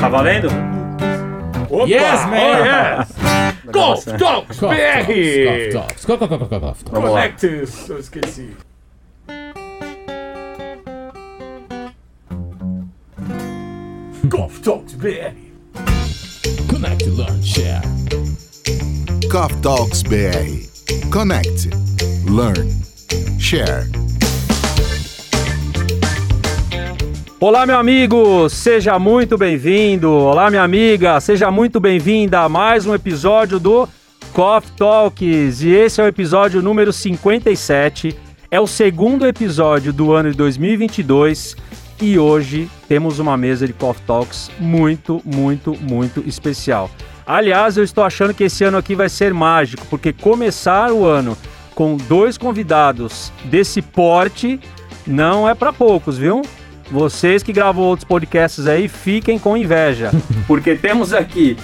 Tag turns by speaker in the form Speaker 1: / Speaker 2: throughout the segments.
Speaker 1: Tá valendo?
Speaker 2: Opa!
Speaker 3: Yes, man!
Speaker 2: Oh, yes! Golf Talks BR!
Speaker 3: talks, cough talks, cough, cough, cough, cough, cough.
Speaker 1: Vamos lá.
Speaker 2: Connect, eu esqueci. Golf Talks BR.
Speaker 3: Connect, learn, share.
Speaker 4: Cough Talks BR. Connect, learn, share.
Speaker 1: Olá, meu amigo, seja muito bem-vindo. Olá, minha amiga, seja muito bem-vinda a mais um episódio do Coffee Talks. E esse é o episódio número 57. É o segundo episódio do ano de 2022 e hoje temos uma mesa de Coffee Talks muito, muito, muito especial. Aliás, eu estou achando que esse ano aqui vai ser mágico, porque começar o ano com dois convidados desse porte não é para poucos, viu? Vocês que gravam outros podcasts aí, fiquem com inveja. Porque temos aqui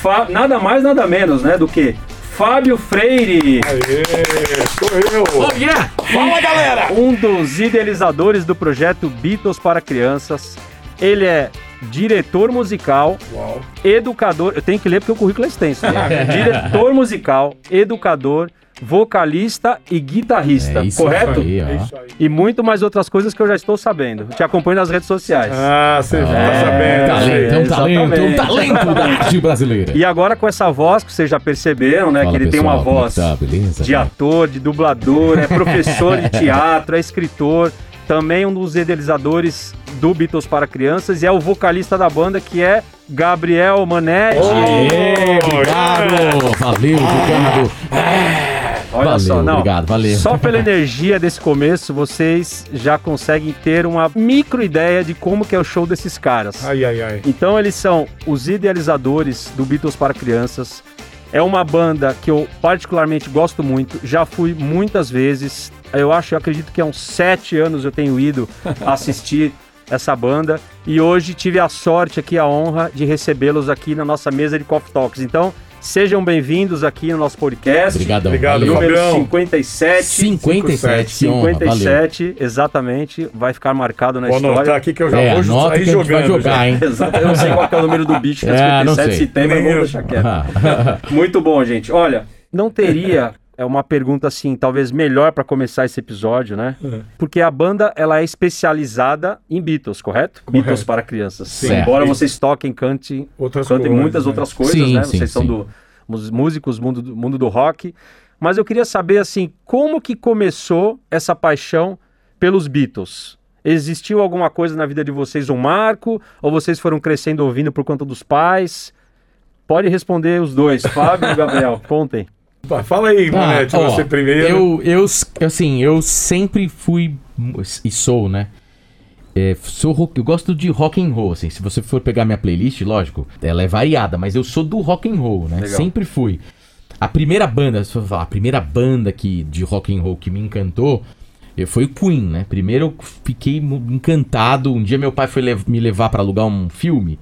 Speaker 1: Fá- nada mais, nada menos, né, do que Fábio Freire,
Speaker 2: Aê, sou eu!
Speaker 3: Oh, yeah!
Speaker 2: Fala, galera!
Speaker 1: um dos idealizadores do projeto Beatles para Crianças. Ele é diretor musical,
Speaker 2: Uau!
Speaker 1: educador. Eu tenho que ler porque o currículo é extenso. Né? diretor musical, educador, vocalista e guitarrista.
Speaker 3: É isso
Speaker 1: correto?
Speaker 3: aí, ó.
Speaker 2: É isso aí.
Speaker 1: E muito mais outras coisas que eu já estou sabendo. Te acompanho nas redes sociais.
Speaker 2: Ah, você já
Speaker 1: É,
Speaker 2: tá sabendo.
Speaker 3: Talento, é um talento, é um
Speaker 1: exatamente.
Speaker 3: talento da arte brasileira.
Speaker 1: E agora com essa voz que vocês já perceberam, né?
Speaker 3: Fala,
Speaker 1: que ele tem
Speaker 3: pessoal,
Speaker 1: uma
Speaker 3: como é
Speaker 1: voz
Speaker 3: tá? Beleza,
Speaker 1: de
Speaker 3: cara?
Speaker 1: ator, de dublador, é professor de teatro, é escritor, também um dos idealizadores do Beatles para Crianças e é o vocalista da banda que é Gabriel Manetti.
Speaker 3: Aê, obrigado! Valeu, obrigado!
Speaker 1: Olha
Speaker 3: valeu,
Speaker 1: só, não.
Speaker 3: obrigado, valeu.
Speaker 1: Só pela energia desse começo, vocês já conseguem ter uma micro ideia de como que é o show desses caras.
Speaker 2: Ai, ai, ai.
Speaker 1: Então eles são os idealizadores do Beatles para Crianças. É uma banda que eu particularmente gosto muito. Já fui muitas vezes. Eu acho, eu acredito que há uns sete anos eu tenho ido assistir essa banda. E hoje tive a sorte aqui, a honra de recebê-los aqui na nossa mesa de Coffee Talks. Então, sejam bem-vindos aqui no nosso podcast.
Speaker 3: Obrigadão.
Speaker 2: Obrigado.
Speaker 1: Número
Speaker 2: Fabião.
Speaker 1: 57.
Speaker 3: 57, que honra, valeu.
Speaker 1: 57, exatamente. Vai ficar marcado na
Speaker 2: Vou anotar
Speaker 1: história.
Speaker 2: aqui que eu já
Speaker 3: É,
Speaker 2: vou sair
Speaker 3: gente vai
Speaker 2: jogando.
Speaker 3: jogar,
Speaker 2: já.
Speaker 3: hein?
Speaker 1: Exato. Eu não sei qual que é o número do bicho, que é
Speaker 3: É, não
Speaker 1: 57 de
Speaker 3: sei.
Speaker 1: setembro,
Speaker 2: Nem
Speaker 1: vamos deixar quieto. Muito bom, gente. Olha, não teria é uma pergunta assim, talvez melhor para começar esse episódio, né?
Speaker 2: É.
Speaker 1: Porque a banda ela é especializada em Beatles, correto? Beatles para crianças.
Speaker 3: Certo.
Speaker 1: Embora vocês toquem, cantem,
Speaker 2: Outras
Speaker 1: cantem
Speaker 2: coisas,
Speaker 1: muitas
Speaker 2: né?
Speaker 1: outras coisas,
Speaker 3: Sim,
Speaker 1: né?
Speaker 3: sim,
Speaker 1: vocês são
Speaker 3: sim.
Speaker 1: do músicos mundo do, mundo do rock. Mas eu queria saber assim, como que começou essa paixão pelos Beatles? Existiu alguma coisa na vida de vocês, um marco? Ou vocês foram crescendo ouvindo por conta dos pais? Pode responder os dois, Fábio e Gabriel. Contem.
Speaker 2: Fala aí,
Speaker 3: Ah,
Speaker 2: Manete,
Speaker 3: ó,
Speaker 2: você primeiro.
Speaker 3: Eu, eu, assim, eu sempre fui e sou, né? É, sou rock, eu gosto de rock and roll, assim. Se você for pegar minha playlist, lógico, ela é variada, mas eu sou do rock and roll, né?
Speaker 1: Legal.
Speaker 3: Sempre fui. A primeira banda, se eu falar, a primeira banda que de rock and roll que me encantou foi o Queen, né? Primeiro eu fiquei encantado. Um dia meu pai foi lev- me levar pra alugar um filme.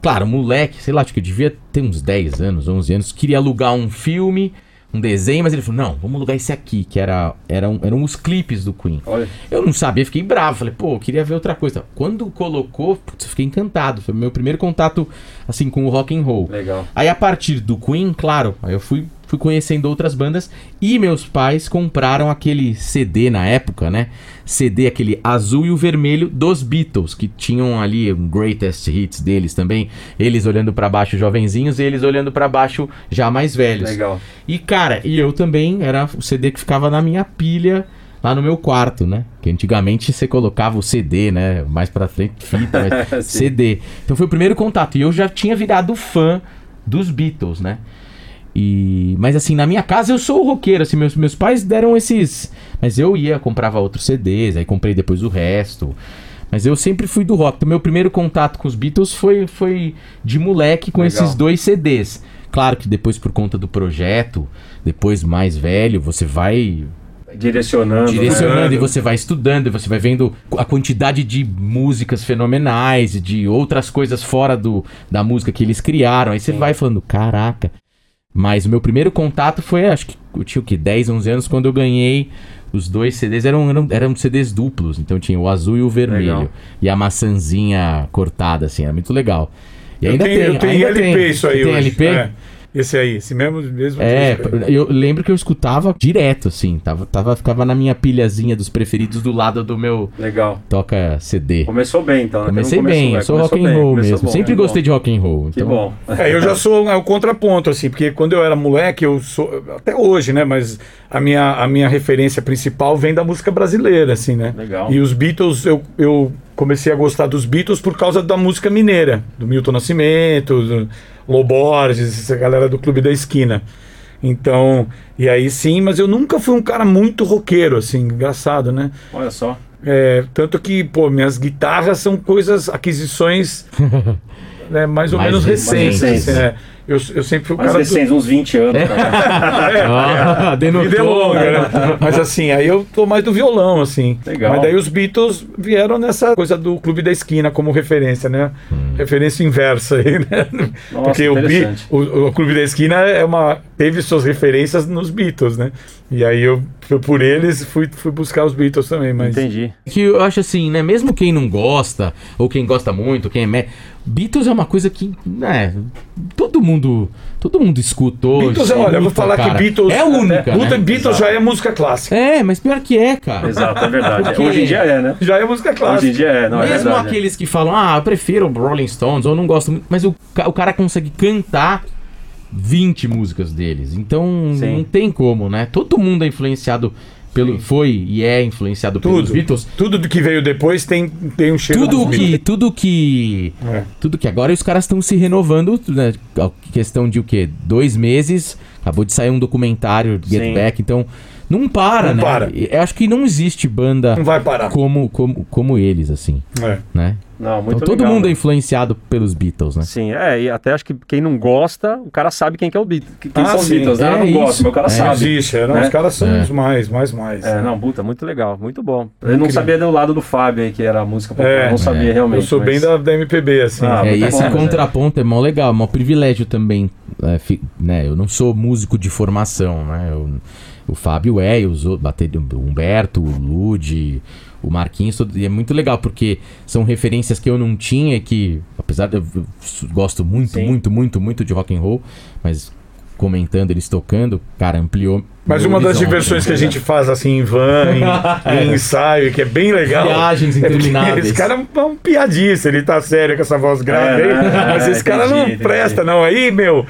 Speaker 3: Claro, moleque, sei lá, acho que eu devia ter uns 10 anos, 11 anos, queria alugar um filme, um desenho, mas ele falou: "Não, vamos alugar esse aqui", que era eram, eram os clipes do Queen.
Speaker 1: Olha.
Speaker 3: Eu não sabia, fiquei bravo. Falei, pô, eu queria ver outra coisa. Quando colocou, putz, fiquei encantado. Foi meu primeiro contato, assim, com o rock and roll.
Speaker 1: Legal.
Speaker 3: Aí a partir do Queen, claro, aí eu fui, fui conhecendo outras bandas e meus pais compraram aquele CD na época, né? CD, aquele azul e o vermelho dos Beatles, que tinham ali um greatest hits deles também. Eles olhando pra baixo, jovenzinhos, e eles olhando pra baixo, já mais velhos.
Speaker 1: Legal.
Speaker 3: E cara, e eu também era o CD que ficava na minha pilha lá no meu quarto, né? Que antigamente você colocava o CD, né? Mais pra frente, fita. CD. Então foi o primeiro contato. E eu já tinha virado fã dos Beatles, né? E, mas assim, na minha casa eu sou o roqueiro, assim, meus, meus pais deram esses. Mas eu ia, comprava outros CDs, aí comprei depois o resto. Mas eu sempre fui do rock. Então, meu primeiro contato com os Beatles foi, foi de moleque com
Speaker 1: Legal.
Speaker 3: esses dois CDs. Claro que depois, por conta do projeto, depois mais velho, você vai
Speaker 1: Direcionando.
Speaker 3: direcionando
Speaker 1: né?
Speaker 3: e você vai estudando e você vai vendo a quantidade de músicas fenomenais e de outras coisas fora do, da música que eles criaram. Aí você vai falando, caraca. Mas o meu primeiro contato foi, acho que eu tinha o que, 10, 11 anos, quando eu ganhei os dois CDs. Eram, eram, eram CDs duplos, então tinha o azul e o vermelho.
Speaker 1: Legal.
Speaker 3: E a maçãzinha cortada, assim, era muito legal. E ainda
Speaker 2: eu tenho,
Speaker 3: tem,
Speaker 2: eu tenho
Speaker 3: ainda
Speaker 2: LP
Speaker 3: tem.
Speaker 2: isso aí
Speaker 3: tem
Speaker 2: hoje.
Speaker 3: LP?
Speaker 2: É. Esse aí, esse mesmo, mesmo
Speaker 3: É, eu lembro que eu escutava direto, assim. Tava, tava, ficava na minha pilhazinha dos preferidos do lado do meu
Speaker 1: Legal.
Speaker 3: toca CD.
Speaker 1: Começou bem, então. né?
Speaker 3: Comecei bem,
Speaker 1: é,
Speaker 3: eu sou rock and roll mesmo.
Speaker 1: bom,
Speaker 3: Sempre
Speaker 1: que
Speaker 3: gostei
Speaker 1: bom.
Speaker 3: de rock and roll.
Speaker 1: Que
Speaker 3: então-
Speaker 1: bom.
Speaker 2: É, eu já sou é, o contraponto, assim, porque quando eu era moleque, eu sou. Até hoje, né? Mas a minha, a minha referência principal vem da música brasileira, assim, né?
Speaker 1: Legal.
Speaker 2: E os Beatles, eu, eu comecei a gostar dos Beatles por causa da música mineira, do Milton Nascimento, do Loborges, essa galera do Clube da Esquina. Então, e aí sim, mas eu nunca fui um cara muito roqueiro, assim, engraçado, né?
Speaker 1: Olha só.
Speaker 2: É, tanto que, pô, minhas guitarras são coisas, aquisições né, mais ou
Speaker 3: Mais
Speaker 2: menos
Speaker 3: recentes.
Speaker 2: recentes. é. Eu, eu sempre fui o
Speaker 1: Mais
Speaker 2: cara.
Speaker 1: recente, uns 20 anos. cara.
Speaker 3: Ah,
Speaker 2: do... Vida é
Speaker 3: denotou.
Speaker 2: longa, né? Mas assim, aí eu tô mais do violão, assim.
Speaker 1: Legal.
Speaker 2: Mas daí os Beatles vieram nessa coisa do Clube da Esquina como referência, né? Referência inversa aí, né?
Speaker 1: Nossa,
Speaker 2: Porque o, o, o Clube da Esquina é uma, teve suas referências nos Beatles, né? E aí eu, fui por eles, fui, fui buscar os Beatles também, mas...
Speaker 1: Entendi.
Speaker 3: Que eu acho assim, né? Mesmo quem não gosta, ou quem gosta muito, quem é. me- Beatles é uma coisa que, né? Todo mundo. Todo mundo escutou.
Speaker 2: Beatles, olha, eu vou falar
Speaker 3: cara.
Speaker 2: que Beatles.
Speaker 3: É única.
Speaker 2: Puta,
Speaker 3: né?
Speaker 2: Beatles já é música clássica.
Speaker 3: É, mas pior que é, cara.
Speaker 1: Exato, é verdade.
Speaker 3: Porque-
Speaker 1: Hoje em dia é, né?
Speaker 2: Já é música
Speaker 1: Hoje
Speaker 2: clássica.
Speaker 1: em dia é, não é
Speaker 3: Mesmo
Speaker 1: verdade.
Speaker 3: aqueles que falam, ah, eu prefiro o Rolling Stones, ou não gosto muito, mas o, o cara consegue cantar 20 músicas deles. Então
Speaker 1: Sim.
Speaker 3: não tem como, né? Todo mundo é influenciado pelo. Foi e é influenciado pelos
Speaker 2: Tudo.
Speaker 3: Beatles.
Speaker 2: Tudo do que veio depois tem, tem um cheiro
Speaker 3: Tudo que,
Speaker 2: Beatles.
Speaker 3: tudo que.
Speaker 2: É.
Speaker 3: Tudo que agora os caras estão se renovando, né? A Questão de o quê? Dois meses. Acabou de sair um documentário, Get
Speaker 1: Sim.
Speaker 3: Back, então. Não para,
Speaker 2: Não
Speaker 3: né?
Speaker 2: para.
Speaker 3: Eu acho que não existe banda
Speaker 2: Não vai parar.
Speaker 3: como, como, como eles, assim,
Speaker 2: É.
Speaker 3: né?
Speaker 1: Não, muito
Speaker 3: Então todo
Speaker 1: legal,
Speaker 3: mundo é
Speaker 1: né?
Speaker 3: influenciado pelos Beatles, né?
Speaker 1: Sim, é, e até acho que quem não gosta, o cara sabe quem que é o Beatles. Quem
Speaker 2: Ah,
Speaker 1: são os. Beatles, né?
Speaker 3: É
Speaker 1: Eu não gosto,
Speaker 3: isso.
Speaker 1: mas o cara
Speaker 3: É.
Speaker 2: Não
Speaker 1: sabe.
Speaker 2: existe, é, não,
Speaker 1: né?
Speaker 2: os caras são
Speaker 3: É.
Speaker 2: os mais, mais, mais.
Speaker 1: É, não, puta, muito legal, muito bom. Eu não
Speaker 2: Incrível.
Speaker 1: sabia do lado do Fábio aí, que era a música popular,
Speaker 2: É,
Speaker 1: não sabia
Speaker 3: é.
Speaker 1: realmente.
Speaker 2: Eu sou bem
Speaker 1: mas-
Speaker 2: da, da MPB, assim.
Speaker 1: Ah,
Speaker 3: é, e esse
Speaker 1: bom, né?
Speaker 3: contraponto é mó legal, mó privilégio também. é, fi- né? Eu não sou músico de formação, né? Eu- o Fábio é, e os outros, o Humberto, o Lude, o Marquinhos, e é muito legal, porque são referências que eu não tinha, que, apesar de eu, gosto muito,
Speaker 1: Sim.
Speaker 3: muito, muito, muito de rock and roll, mas comentando eles tocando, cara, ampliou.
Speaker 2: Mas uma das diversões que a gente faz assim em van, em, em ensaio, que é bem legal.
Speaker 3: Viagens
Speaker 2: é
Speaker 3: intermináveis.
Speaker 2: Esse cara é um piadista, ele tá sério com essa voz grave
Speaker 1: É,
Speaker 2: aí.
Speaker 1: né?
Speaker 2: Mas
Speaker 1: É,
Speaker 2: esse cara não
Speaker 1: entendi, entendi.
Speaker 2: presta, não. Aí, meu,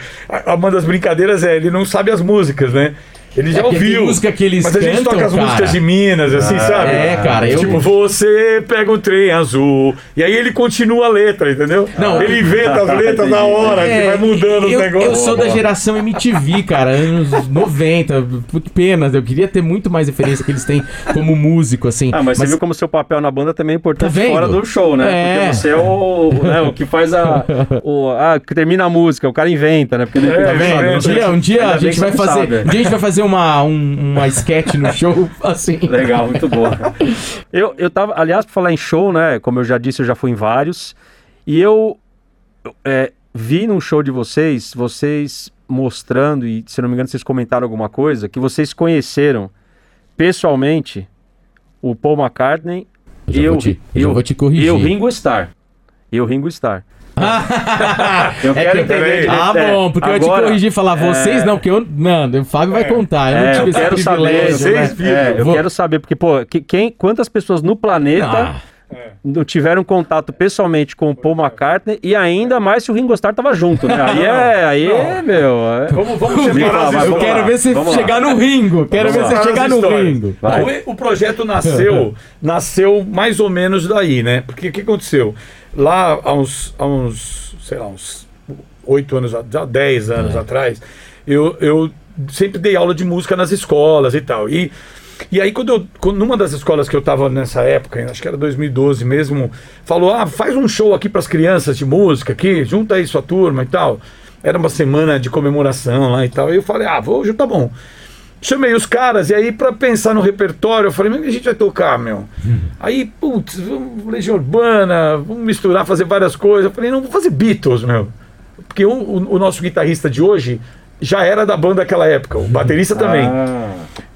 Speaker 2: uma das brincadeiras é ele não sabe as músicas, né? Ele já
Speaker 3: É
Speaker 2: ouviu.
Speaker 3: música que eles
Speaker 2: mas a gente
Speaker 3: cantam,
Speaker 2: toca as
Speaker 3: cara.
Speaker 2: músicas de Minas, assim, sabe?
Speaker 3: é, cara, eu-
Speaker 2: Tipo, você pega um trem azul. E aí ele continua a letra, entendeu?
Speaker 3: Não.
Speaker 2: Ele inventa as letras na hora, que vai mudando os
Speaker 3: É, eu,
Speaker 2: negócios.
Speaker 3: Eu sou da geração MTV, cara, anos 90. Que pena, eu queria ter muito mais referência que eles têm como músico, assim.
Speaker 1: Ah, mas, você viu como seu papel na banda também é importante
Speaker 3: Tá
Speaker 1: fora do show, né?
Speaker 3: É.
Speaker 1: Porque você é o, né, o que faz a. O, ah, que termina a música, o cara inventa, né? Porque repente
Speaker 2: É,
Speaker 3: Tá vendo?
Speaker 2: é,
Speaker 3: Um
Speaker 2: é.
Speaker 3: dia, um dia a gente vai fazer. Um dia a gente vai fazer uma, um, uma sketch no show, assim.
Speaker 1: Legal, muito boa. Eu, eu tava, aliás, pra falar em show, né? Como eu já disse, eu já fui em vários. E eu é, vi num show de vocês, vocês mostrando, e se não me engano, vocês comentaram alguma coisa, que vocês conheceram pessoalmente o Paul McCartney
Speaker 3: Eu
Speaker 1: e
Speaker 3: vou
Speaker 1: o-
Speaker 3: te- eu
Speaker 1: e o-
Speaker 3: vou te corrigir.
Speaker 1: E o Ringo Starr. E o Ringo Starr. Eu
Speaker 3: É
Speaker 1: quero
Speaker 3: que-
Speaker 1: entender.
Speaker 3: Ah,
Speaker 1: é,
Speaker 3: bom, porque eu ia te
Speaker 1: agora-
Speaker 3: corrigir e falar vocês
Speaker 1: é,
Speaker 3: não, porque eu. Não, o Fábio vai contar. Eu não
Speaker 1: É,
Speaker 3: tive
Speaker 1: eu
Speaker 3: esse
Speaker 1: quero saber.
Speaker 3: privilégio.
Speaker 2: vocês
Speaker 3: né?
Speaker 2: viram.
Speaker 1: É, eu
Speaker 3: Vou-
Speaker 1: quero saber, porque, pô, que- quem, quantas pessoas no planeta
Speaker 3: Ah,
Speaker 1: não tiveram contato pessoalmente com o Paul McCartney e ainda mais se o Ringo Starr tava junto, né? Aí é, aí é, meu. é-
Speaker 2: Vamos, vamos separar as
Speaker 3: eu
Speaker 1: vamos
Speaker 3: quero
Speaker 1: lá,
Speaker 3: ver
Speaker 1: lá.
Speaker 3: chegar no Ringo. Quero
Speaker 1: Vamos
Speaker 3: ver
Speaker 2: As
Speaker 3: chegar no
Speaker 2: histórias.
Speaker 3: Ringo.
Speaker 1: Vai.
Speaker 2: O, o projeto nasceu, nasceu mais ou menos daí, né? Porque o que aconteceu? Lá há uns, há uns sei lá, uns oito anos, já dez anos atrás, eu, eu sempre dei aula de música nas escolas e tal. E, e aí, quando eu, quando- numa das escolas que eu estava nessa época, acho que era 2012 mesmo, falou: ah, faz um show aqui para as crianças de música aqui, junta aí sua turma e tal. Era uma semana de comemoração lá e tal. E eu falei: ah, vou, tá bom. Chamei os caras e aí pra pensar no repertório, eu falei, mas a gente vai tocar, meu? Aí, putz, vamos Legião Urbana, vamos misturar, fazer várias coisas. Eu falei, não, vou fazer Beatles, meu. Porque o, o- o nosso guitarrista de hoje já era da banda daquela época, o baterista também.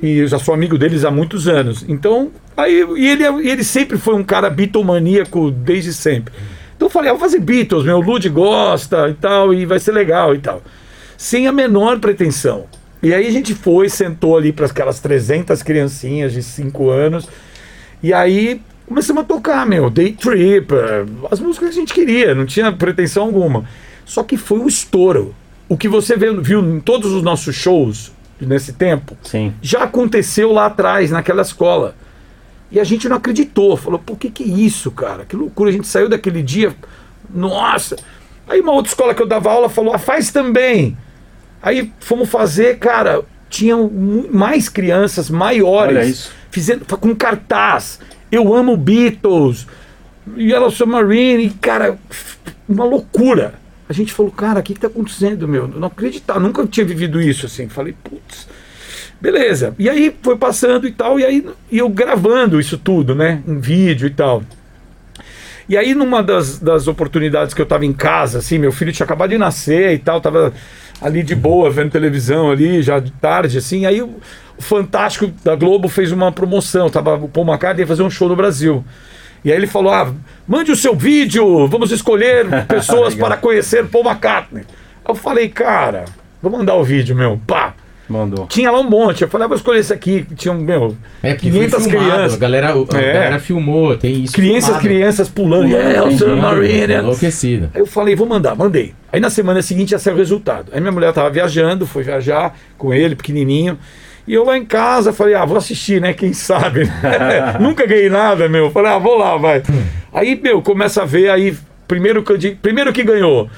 Speaker 2: E eu já sou amigo deles há muitos anos. Então, aí, e ele, e ele sempre foi um cara bitomaníaco desde sempre. Então eu falei, ah, vou fazer Beatles, meu, Lud gosta e tal, e vai ser legal e tal. Sem a menor pretensão. E aí a gente foi, sentou ali para aquelas 300 criancinhas de 5 anos, e aí começamos a tocar, meu, Day Trip, as músicas que a gente queria, não tinha pretensão alguma. Só que foi um estouro. O que você viu, viu em todos os nossos shows nesse tempo,
Speaker 1: Sim.
Speaker 2: já aconteceu lá atrás, naquela escola. E a gente não acreditou. Falou, pô, que que é isso, cara? Que loucura. A gente saiu daquele dia. Nossa. Aí uma outra escola que eu dava aula falou, ah, faz também. Aí fomos fazer, cara, tinham mais crianças maiores.
Speaker 1: Olha isso.
Speaker 2: Fizendo, com cartaz. Eu amo Beatles. Yellow Submarine. E, cara, uma loucura. A gente falou, cara, o que, que tá acontecendo, meu? Eu não acreditar, nunca tinha vivido isso assim. Falei, putz. Beleza. E aí foi passando e tal, e aí e eu gravando isso tudo, né? Em vídeo e tal. E aí, numa das, das oportunidades que eu tava em casa, assim, meu filho tinha acabado de nascer e tal, tava ali de boa, vendo televisão ali, já de tarde, assim. Aí o, o Fantástico da Globo fez uma promoção, tava o Paul McCartney ia fazer um show no Brasil. E aí ele falou: ah, mande o seu vídeo, vamos escolher pessoas para conhecer Paul McCartney. Aí eu falei, cara, vou mandar o vídeo, meu, pá.
Speaker 1: Mandou.
Speaker 2: Tinha lá um monte. Eu falei, ah, vou escolher esse aqui. Tinha, meu,
Speaker 3: É porque foi
Speaker 2: 500
Speaker 3: filmado,
Speaker 2: crianças.
Speaker 3: A galera, a
Speaker 2: É.
Speaker 3: galera filmou, tem isso.
Speaker 2: Crianças,
Speaker 3: filmado.
Speaker 2: crianças pulando. Yeah, Submarine.
Speaker 3: vídeo, Enlouquecido.
Speaker 2: Aí eu falei, vou mandar, mandei. Aí na semana seguinte já saiu o resultado. Aí minha mulher tava viajando, foi viajar com ele, pequenininho. E eu lá em casa falei, ah, vou assistir, né? Quem sabe? Nunca ganhei nada, meu. Falei, ah, vou lá, vai. Aí, meu, começa a ver, aí, primeiro que, eu di- primeiro que ganhou,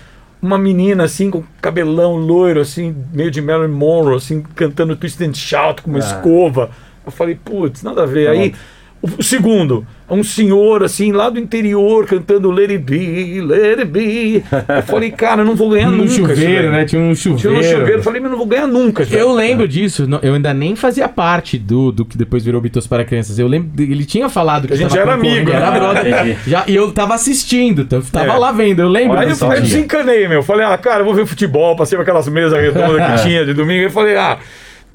Speaker 2: uma menina assim, com cabelão loiro, assim, meio de Marilyn Monroe, assim, cantando Twist and Shout com uma escova. Eu falei, putz, nada a ver. Aí, o, segundo, um senhor, assim, lá do interior, cantando Let It Be, Let It Be. Eu falei, cara, eu não vou ganhar
Speaker 3: No
Speaker 2: nunca.
Speaker 3: chuveiro, né? Tinha um
Speaker 2: Tinha
Speaker 3: chuveiro.
Speaker 2: no chuveiro, eu falei, mas eu não vou ganhar nunca.
Speaker 3: Eu lembro disso, não- eu ainda nem fazia parte do, do que depois virou Beatles para crianças. Eu lembro, ele tinha falado que
Speaker 2: A gente era amigo,
Speaker 3: era
Speaker 2: né?
Speaker 3: brother. Já, e eu tava assistindo, então tava
Speaker 2: É.
Speaker 3: lá vendo, eu lembro
Speaker 2: Aí eu, desencanei, meu. Falei, ah, cara, eu vou ver futebol. Passei por aquelas mesas redondas que tinha de domingo. Eu falei, ah,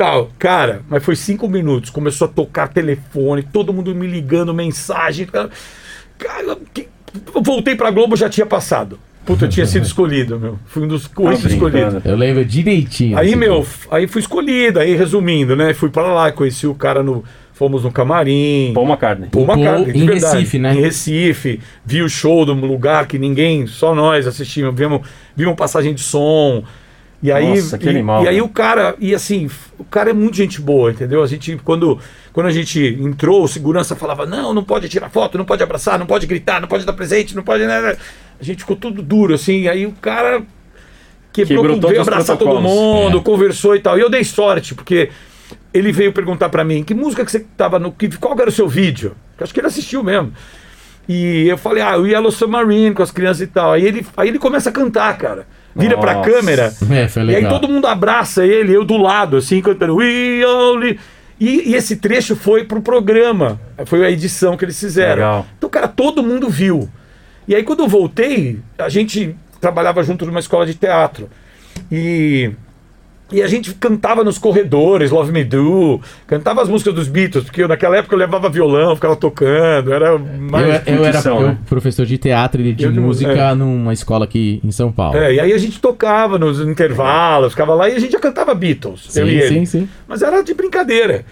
Speaker 2: tal. Cara, mas foi cinco minutos. Começou a tocar telefone, todo mundo me ligando, mensagem. Cara, cara que- eu voltei pra Globo, já tinha passado. Puta, eu tinha sido escolhido, meu. Fui um dos oito
Speaker 1: brincando.
Speaker 2: escolhidos.
Speaker 3: Eu lembro direitinho.
Speaker 2: Aí, meu, aí fui escolhido. Aí, resumindo, né? Fui pra lá, conheci o cara no. Fomos no camarim.
Speaker 1: Paul McCartney.
Speaker 2: Paul
Speaker 3: Paul
Speaker 2: McCartney, de
Speaker 3: em
Speaker 2: verdade.
Speaker 3: Recife, né?
Speaker 2: Em Recife. Vi o show de um lugar que ninguém, só nós assistimos. Vimos, vimos passagem de som. E aí,
Speaker 1: Nossa, que
Speaker 2: e,
Speaker 1: animal,
Speaker 2: e aí
Speaker 1: velho.
Speaker 2: o cara, e assim, o cara é muito gente boa, entendeu? A gente, quando, quando a gente entrou, o segurança falava: não, não pode tirar foto, não pode abraçar, não pode gritar, não pode dar presente, não pode. né, A gente ficou tudo duro, assim. E aí o cara quebrou,
Speaker 1: Quebrou
Speaker 2: veio abraçar todo mundo,
Speaker 3: É.
Speaker 2: conversou e tal. E eu dei sorte, porque ele veio perguntar pra mim que música que você tava no. que- Qual era o seu vídeo? Que acho que ele assistiu mesmo. E eu falei, ah, o Yellow Submarine com as crianças e tal. Aí ele, aí ele começa a cantar, cara. Vira pra
Speaker 1: Nossa.
Speaker 2: câmera.
Speaker 3: É, foi
Speaker 2: E
Speaker 3: legal.
Speaker 2: aí todo mundo abraça ele, eu do lado, assim, cantando We Only. E, e esse trecho foi pro programa. Foi a edição que eles fizeram.
Speaker 1: Legal.
Speaker 2: Então, cara, todo mundo viu. E aí, quando eu voltei, a gente trabalhava junto numa escola de teatro. E, e a gente cantava nos corredores, Love Me Do, cantava as músicas dos Beatles, porque eu, naquela época eu levava violão, ficava tocando, era mais.
Speaker 3: Eu, eu era eu,
Speaker 1: né?
Speaker 3: professor de teatro e de
Speaker 2: Eu
Speaker 3: música
Speaker 2: é.
Speaker 3: numa escola aqui em São Paulo.
Speaker 2: É, e aí a gente tocava nos intervalos, ficava lá e a gente já cantava Beatles. eu e
Speaker 3: sim,
Speaker 2: ele.
Speaker 3: sim, sim.
Speaker 2: Mas era de brincadeira.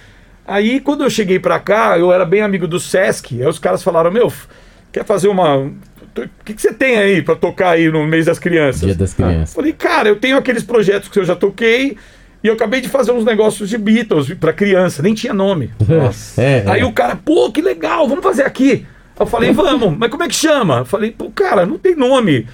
Speaker 2: Aí, quando eu cheguei pra cá, eu era bem amigo do Sesc. Aí os caras falaram: Meu, quer fazer uma. O que, que você tem aí pra tocar aí no mês das crianças?
Speaker 3: Dia das crianças.
Speaker 2: Falei, cara, eu tenho aqueles projetos que eu já toquei e eu acabei de fazer uns negócios de Beatles pra criança, nem tinha nome.
Speaker 1: Nossa.
Speaker 3: É,
Speaker 2: Aí
Speaker 3: é.
Speaker 2: o cara, pô, que legal, vamos fazer aqui. Eu falei, vamos, mas como é que chama? Eu falei, pô, cara, não tem nome.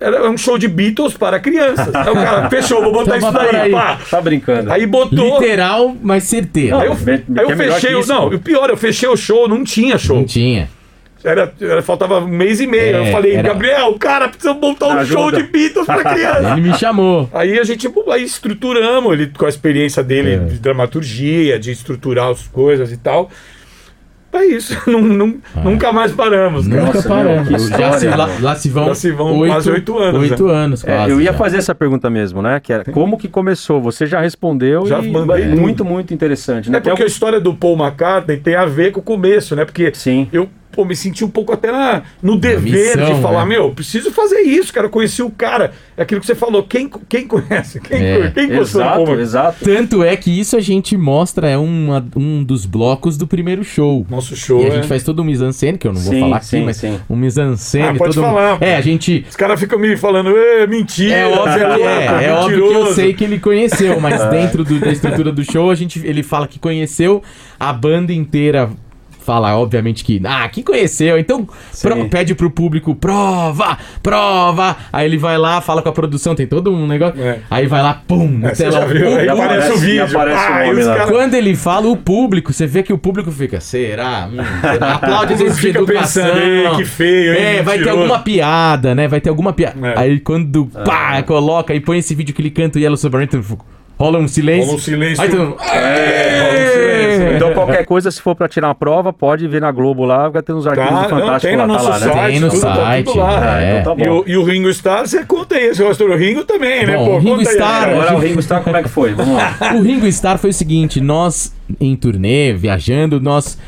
Speaker 2: Era um show de Beatles para crianças. Aí o cara, fechou, vou botar
Speaker 3: Então
Speaker 2: isso daí.
Speaker 3: aí.
Speaker 2: Pá.
Speaker 1: Tá brincando.
Speaker 2: Aí botou.
Speaker 3: Literal, mas certeiro.
Speaker 2: Aí eu, aí eu
Speaker 1: é
Speaker 2: fechei Não,
Speaker 1: pô.
Speaker 2: o pior, eu fechei o show, não tinha show.
Speaker 3: Não tinha.
Speaker 2: Era, era- faltava um mês e meio.
Speaker 3: É,
Speaker 2: eu falei,
Speaker 3: era-
Speaker 2: Gabriel, cara, precisa montar um
Speaker 1: Ajuda.
Speaker 2: show de Beatles para criança.
Speaker 3: Ele me chamou.
Speaker 2: Aí a gente aí estruturamos ele com a experiência dele
Speaker 3: É.
Speaker 2: de dramaturgia, de estruturar as coisas e tal. É isso, não, não- nunca mais paramos, cara.
Speaker 3: Nunca paramos. Já se, lá, lá se vão,
Speaker 2: Já se vão quase oito anos,
Speaker 3: Oito
Speaker 2: né?
Speaker 3: anos,
Speaker 1: É,
Speaker 3: quase.
Speaker 1: eu ia
Speaker 3: já.
Speaker 1: fazer essa pergunta mesmo, né? Que era como que começou? Você já respondeu
Speaker 2: Já
Speaker 1: e
Speaker 2: mandei
Speaker 1: muito, muito interessante, né?
Speaker 2: É porque a história do Paul McCartney tem a ver com o começo, né? Porque
Speaker 1: Sim.
Speaker 2: eu, pô, me senti um pouco até na, no dever
Speaker 3: missão,
Speaker 2: de falar,
Speaker 3: né?
Speaker 2: meu, preciso fazer isso, cara. Eu conheci o cara. É aquilo que você falou. Quem, quem conhece? Quem,
Speaker 3: É.
Speaker 2: quem
Speaker 1: Exato, exato.
Speaker 3: Tanto é que isso a gente mostra, é uma- um dos blocos do primeiro show.
Speaker 2: Nosso show,
Speaker 3: E a
Speaker 2: é.
Speaker 3: gente faz todo um mise-en-scène, que eu não vou
Speaker 1: Sim,
Speaker 3: falar aqui,
Speaker 1: sim,
Speaker 3: mas
Speaker 1: sim.
Speaker 3: um mise-en-scène.
Speaker 2: Ah, pode
Speaker 3: todo
Speaker 2: falar, pô.
Speaker 3: É, a gente...
Speaker 2: Os caras ficam me falando, "Ê, mentira.
Speaker 3: É óbvio, que,
Speaker 2: louco,
Speaker 3: é, é óbvio que eu
Speaker 2: mentiroso."
Speaker 3: sei que ele conheceu, mas dentro do- da estrutura do show, a gente, ele fala que conheceu, a banda inteira fala, obviamente, que, ah, que conheceu, então pro- pede pro público, prova, prova, aí ele vai lá, fala com a produção, tem todo um negócio,
Speaker 2: É.
Speaker 3: aí vai lá, pum,
Speaker 2: É, já viu? Aí
Speaker 3: o
Speaker 2: aparece o vídeo.
Speaker 1: aparece o
Speaker 2: Ah,
Speaker 1: nome lá.
Speaker 2: caras-
Speaker 3: quando ele fala o público, você vê que o público fica, será? Hum, será? Aplaude
Speaker 2: O
Speaker 3: às vezes de
Speaker 2: fica
Speaker 3: educação.
Speaker 2: pensando, "Ei, que feio, hein,
Speaker 3: É, vai ter
Speaker 2: mentiroso."
Speaker 3: alguma piada, né? Vai ter alguma piada.
Speaker 2: É.
Speaker 3: Aí quando pá, coloca e põe esse vídeo que ele canta o Yellow Submarine, então, rola um silêncio.
Speaker 2: Rola um silêncio.
Speaker 3: Aí mundo,
Speaker 2: É, rola um silêncio, né?
Speaker 1: Então qualquer coisa, se for pra tirar uma prova, pode ver na Globo lá, vai ter uns arquivos
Speaker 2: Tá,
Speaker 1: do
Speaker 2: não, tem
Speaker 1: lá,
Speaker 2: no
Speaker 1: tá
Speaker 2: nosso
Speaker 1: lá, né?
Speaker 2: site,
Speaker 3: Tem no
Speaker 2: tudo, tá
Speaker 3: site,
Speaker 2: tudo lá.
Speaker 3: é.
Speaker 1: Então tá
Speaker 2: E o, e o Ringo Starr, você conta aí, você gostou do Ringo também, né?
Speaker 3: Bom,
Speaker 2: Pô,
Speaker 3: o Ringo
Speaker 2: conta aí.
Speaker 3: Starr,
Speaker 2: É,
Speaker 1: Agora o Ringo Starr, como é que foi? Vamos lá.
Speaker 3: O Ringo Starr foi o seguinte: nós, em turnê, viajando, nós.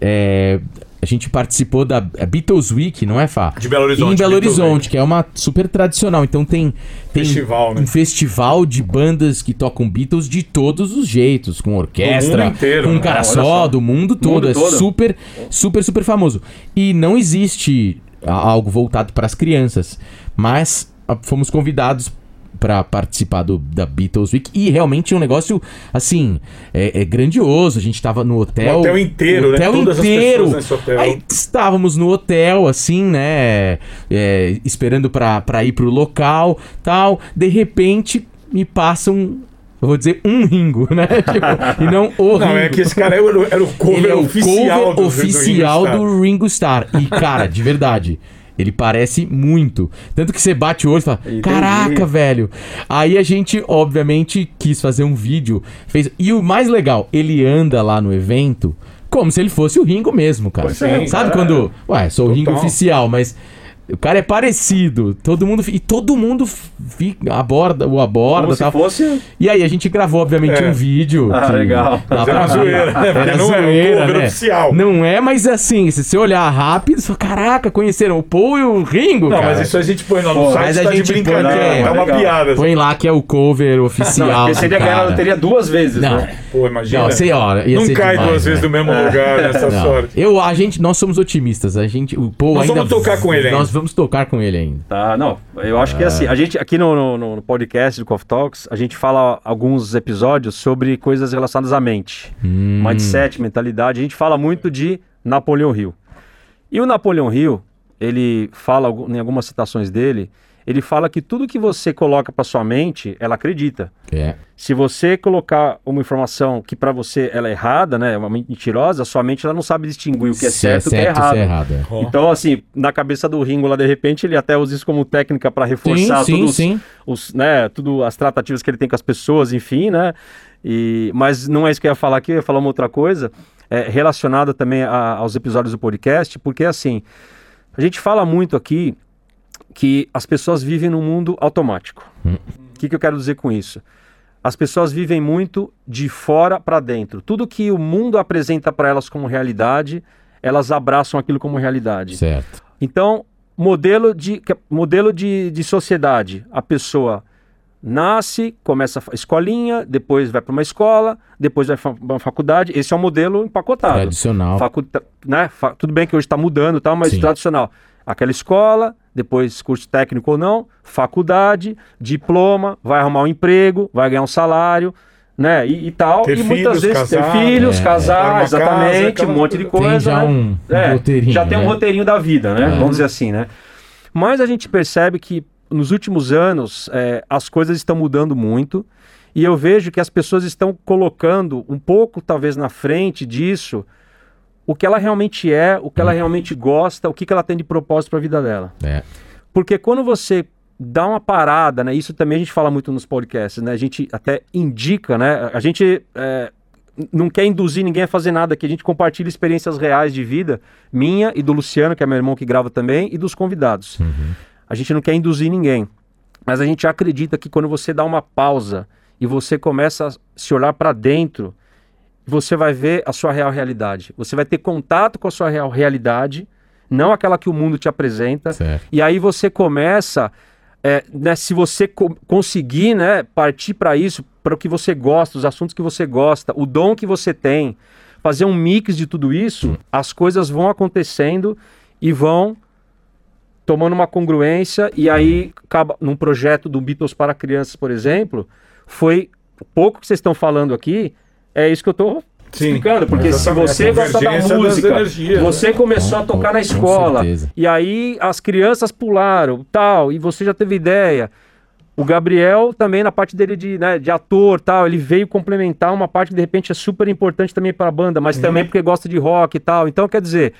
Speaker 3: é, a gente participou da Beatles Week, não é, Fá?
Speaker 2: De Belo Horizonte,
Speaker 3: Em Belo
Speaker 2: Beatles
Speaker 3: Horizonte, que é uma super tradicional. Então tem, tem
Speaker 2: Festival, né?
Speaker 3: um festival de bandas que tocam Beatles de todos os jeitos, com orquestra,
Speaker 2: inteiro,
Speaker 3: com um cara só,
Speaker 1: só.
Speaker 3: do mundo todo.
Speaker 1: Mundo
Speaker 3: é
Speaker 1: todo.
Speaker 3: super, super, super famoso. E não existe algo voltado para as crianças, mas a- fomos convidados para participar do, da Beatles Week e realmente é um negócio assim é, é grandioso. A gente tava no hotel,
Speaker 2: O hotel inteiro, né?
Speaker 3: hotel
Speaker 2: Todas as
Speaker 3: inteiro.
Speaker 2: pessoas nesse hotel.
Speaker 3: Aí estávamos no hotel assim, né, é, esperando pra pra ir pro local, tal. De repente me passam eu vou dizer um Ringo, né? Tipo, e não o Ringo.
Speaker 2: Não, é que esse cara era, o- era o cover
Speaker 3: Ele é o
Speaker 2: oficial
Speaker 3: cover
Speaker 2: do,
Speaker 3: oficial
Speaker 2: do, Ringo
Speaker 3: do Ringo Starr. E, cara, de verdade. Ele parece muito. Tanto que você bate o olho e fala:
Speaker 1: Entendi.
Speaker 3: Caraca, velho. Aí a gente, obviamente, quis fazer um vídeo. Fez... E o mais legal, ele anda lá no evento como se ele fosse o Ringo mesmo, cara.
Speaker 2: Pois é,
Speaker 3: Sabe
Speaker 2: cara.
Speaker 3: quando. Ué, sou o Ringo
Speaker 2: Total.
Speaker 3: oficial, mas. O cara é parecido, todo mundo e todo mundo fica aborda o aborda,
Speaker 1: Como se
Speaker 3: tal.
Speaker 1: fosse...
Speaker 3: E aí a gente gravou obviamente
Speaker 2: É.
Speaker 3: um vídeo.
Speaker 1: Ah,
Speaker 3: que
Speaker 1: legal.
Speaker 3: dá
Speaker 2: Mas
Speaker 3: pra
Speaker 2: zoeira, né? Porque não é um
Speaker 3: zoeira,
Speaker 2: cover
Speaker 3: né?
Speaker 2: oficial.
Speaker 3: Não é, mas assim, se você olhar rápido, você fala, caraca, conheceram o Paul e o Ringo,
Speaker 2: Não,
Speaker 3: cara.
Speaker 2: mas isso a gente põe lá no
Speaker 1: Pô,
Speaker 2: site,
Speaker 3: mas a
Speaker 2: tá de
Speaker 3: gente
Speaker 2: brincadeira.
Speaker 3: põe,
Speaker 2: É uma
Speaker 1: legal.
Speaker 2: piada.
Speaker 3: Põe lá que é o cover oficial.
Speaker 1: Não, porque seria
Speaker 3: do
Speaker 1: ganhar loteria duas vezes,
Speaker 3: Não,
Speaker 1: né?
Speaker 2: Pô, imagina.
Speaker 3: não, sei, ó, ia
Speaker 2: não cai
Speaker 3: demais,
Speaker 2: duas vezes
Speaker 3: né?
Speaker 2: no mesmo lugar nessa
Speaker 3: Não.
Speaker 2: sorte.
Speaker 3: Eu, a gente, nós somos otimistas. A gente, o Paul
Speaker 2: Nós
Speaker 3: ainda
Speaker 2: vamos tocar com ele
Speaker 3: Nós
Speaker 2: ainda.
Speaker 3: Vamos tocar com ele ainda.
Speaker 1: Tá, não. Eu acho que assim, a gente aqui no, no, no podcast do Coffee Talks, a gente fala alguns episódios sobre coisas relacionadas à mente.
Speaker 3: Hum.
Speaker 1: Mindset, mentalidade. A gente fala muito de Napoleão Hill. E o Napoleão Hill, ele fala em algumas citações dele, ele fala que tudo que você coloca para sua mente, ela acredita.
Speaker 3: É.
Speaker 1: Se você colocar uma informação que para você ela é errada, né, uma mentirosa, sua mente ela não sabe distinguir o que é
Speaker 3: Se
Speaker 1: certo e o que é errado.
Speaker 3: se é errado. é.
Speaker 1: Então, assim, na cabeça do Ringo lá, de repente, ele até usa isso como técnica para reforçar
Speaker 3: Sim, sim,
Speaker 1: todos
Speaker 3: sim.
Speaker 1: os, né, tudo as tratativas que ele tem com as pessoas, enfim, né? E, mas não é isso que eu ia falar aqui, eu ia falar uma outra coisa, é, relacionada também a- aos episódios do podcast, porque assim, a gente fala muito aqui que as pessoas vivem num mundo automático.
Speaker 3: Hum.
Speaker 1: O que, que eu quero dizer com isso? As pessoas vivem muito de fora para dentro. Tudo que o mundo apresenta para elas como realidade, elas abraçam aquilo como realidade.
Speaker 3: Certo.
Speaker 1: Então, modelo de, modelo de, de sociedade. A pessoa nasce, começa a escolinha, depois vai para uma escola, depois vai para uma faculdade. Esse é o modelo empacotado.
Speaker 3: Tradicional.
Speaker 1: Faculta- né? Fa- Tudo bem que hoje está mudando tal, mas
Speaker 3: Sim.
Speaker 1: tradicional. Aquela escola, depois curso técnico ou não, faculdade, diploma, vai arrumar um emprego, vai ganhar um salário, né? E, e tal.
Speaker 2: Ter
Speaker 1: e muitas
Speaker 2: filhos,
Speaker 1: vezes
Speaker 2: casar,
Speaker 1: ter filhos,
Speaker 3: é,
Speaker 1: casar,
Speaker 2: é.
Speaker 1: Exatamente,
Speaker 2: casa,
Speaker 1: um monte de
Speaker 2: coisa.
Speaker 3: Tem já
Speaker 1: né?
Speaker 3: um, um
Speaker 1: É,
Speaker 3: roteirinho.
Speaker 1: já tem um
Speaker 3: né?
Speaker 1: roteirinho da vida, né?
Speaker 3: É.
Speaker 1: Vamos dizer assim, né? Mas a gente percebe que nos últimos anos é, as coisas estão mudando muito e eu vejo que as pessoas estão colocando um pouco, talvez, na frente disso o que ela realmente é, o que ela realmente gosta, o que, que ela tem de propósito para a vida dela.
Speaker 3: É.
Speaker 1: Porque quando você dá uma parada, né? Isso também a gente fala muito nos podcasts, né? A gente até indica, né? A gente é, não quer induzir ninguém a fazer nada aqui. A gente compartilha experiências reais de vida, minha e do Luciano, que é meu irmão que grava também, e dos convidados. A gente não quer induzir ninguém. Mas a gente acredita que quando você dá uma pausa e você começa a se olhar para dentro, você vai ver a sua real realidade. Você vai ter contato com a sua real realidade não aquela que o mundo te apresenta.
Speaker 3: Certo.
Speaker 1: E aí você começa, é, né, se você co- conseguir né, partir para isso, para o que você gosta, os assuntos que você gosta, o dom que você tem, fazer um mix de tudo isso, as coisas vão acontecendo e vão tomando uma congruência. E aí, acaba, num projeto do Beatles para crianças, por exemplo, foi pouco que vocês estão falando aqui, é isso que eu estou
Speaker 2: Sim,
Speaker 1: explicando, porque se você gosta da música,
Speaker 2: energias,
Speaker 1: você começou a
Speaker 3: Com-
Speaker 1: tocar na escola, e aí as crianças pularam, tal, e você já teve ideia. O Gabriel também na parte dele de, né, de ator, tal, ele veio complementar uma parte que de repente é super importante também para a banda, mas também porque gosta de rock e tal. Então, quer dizer,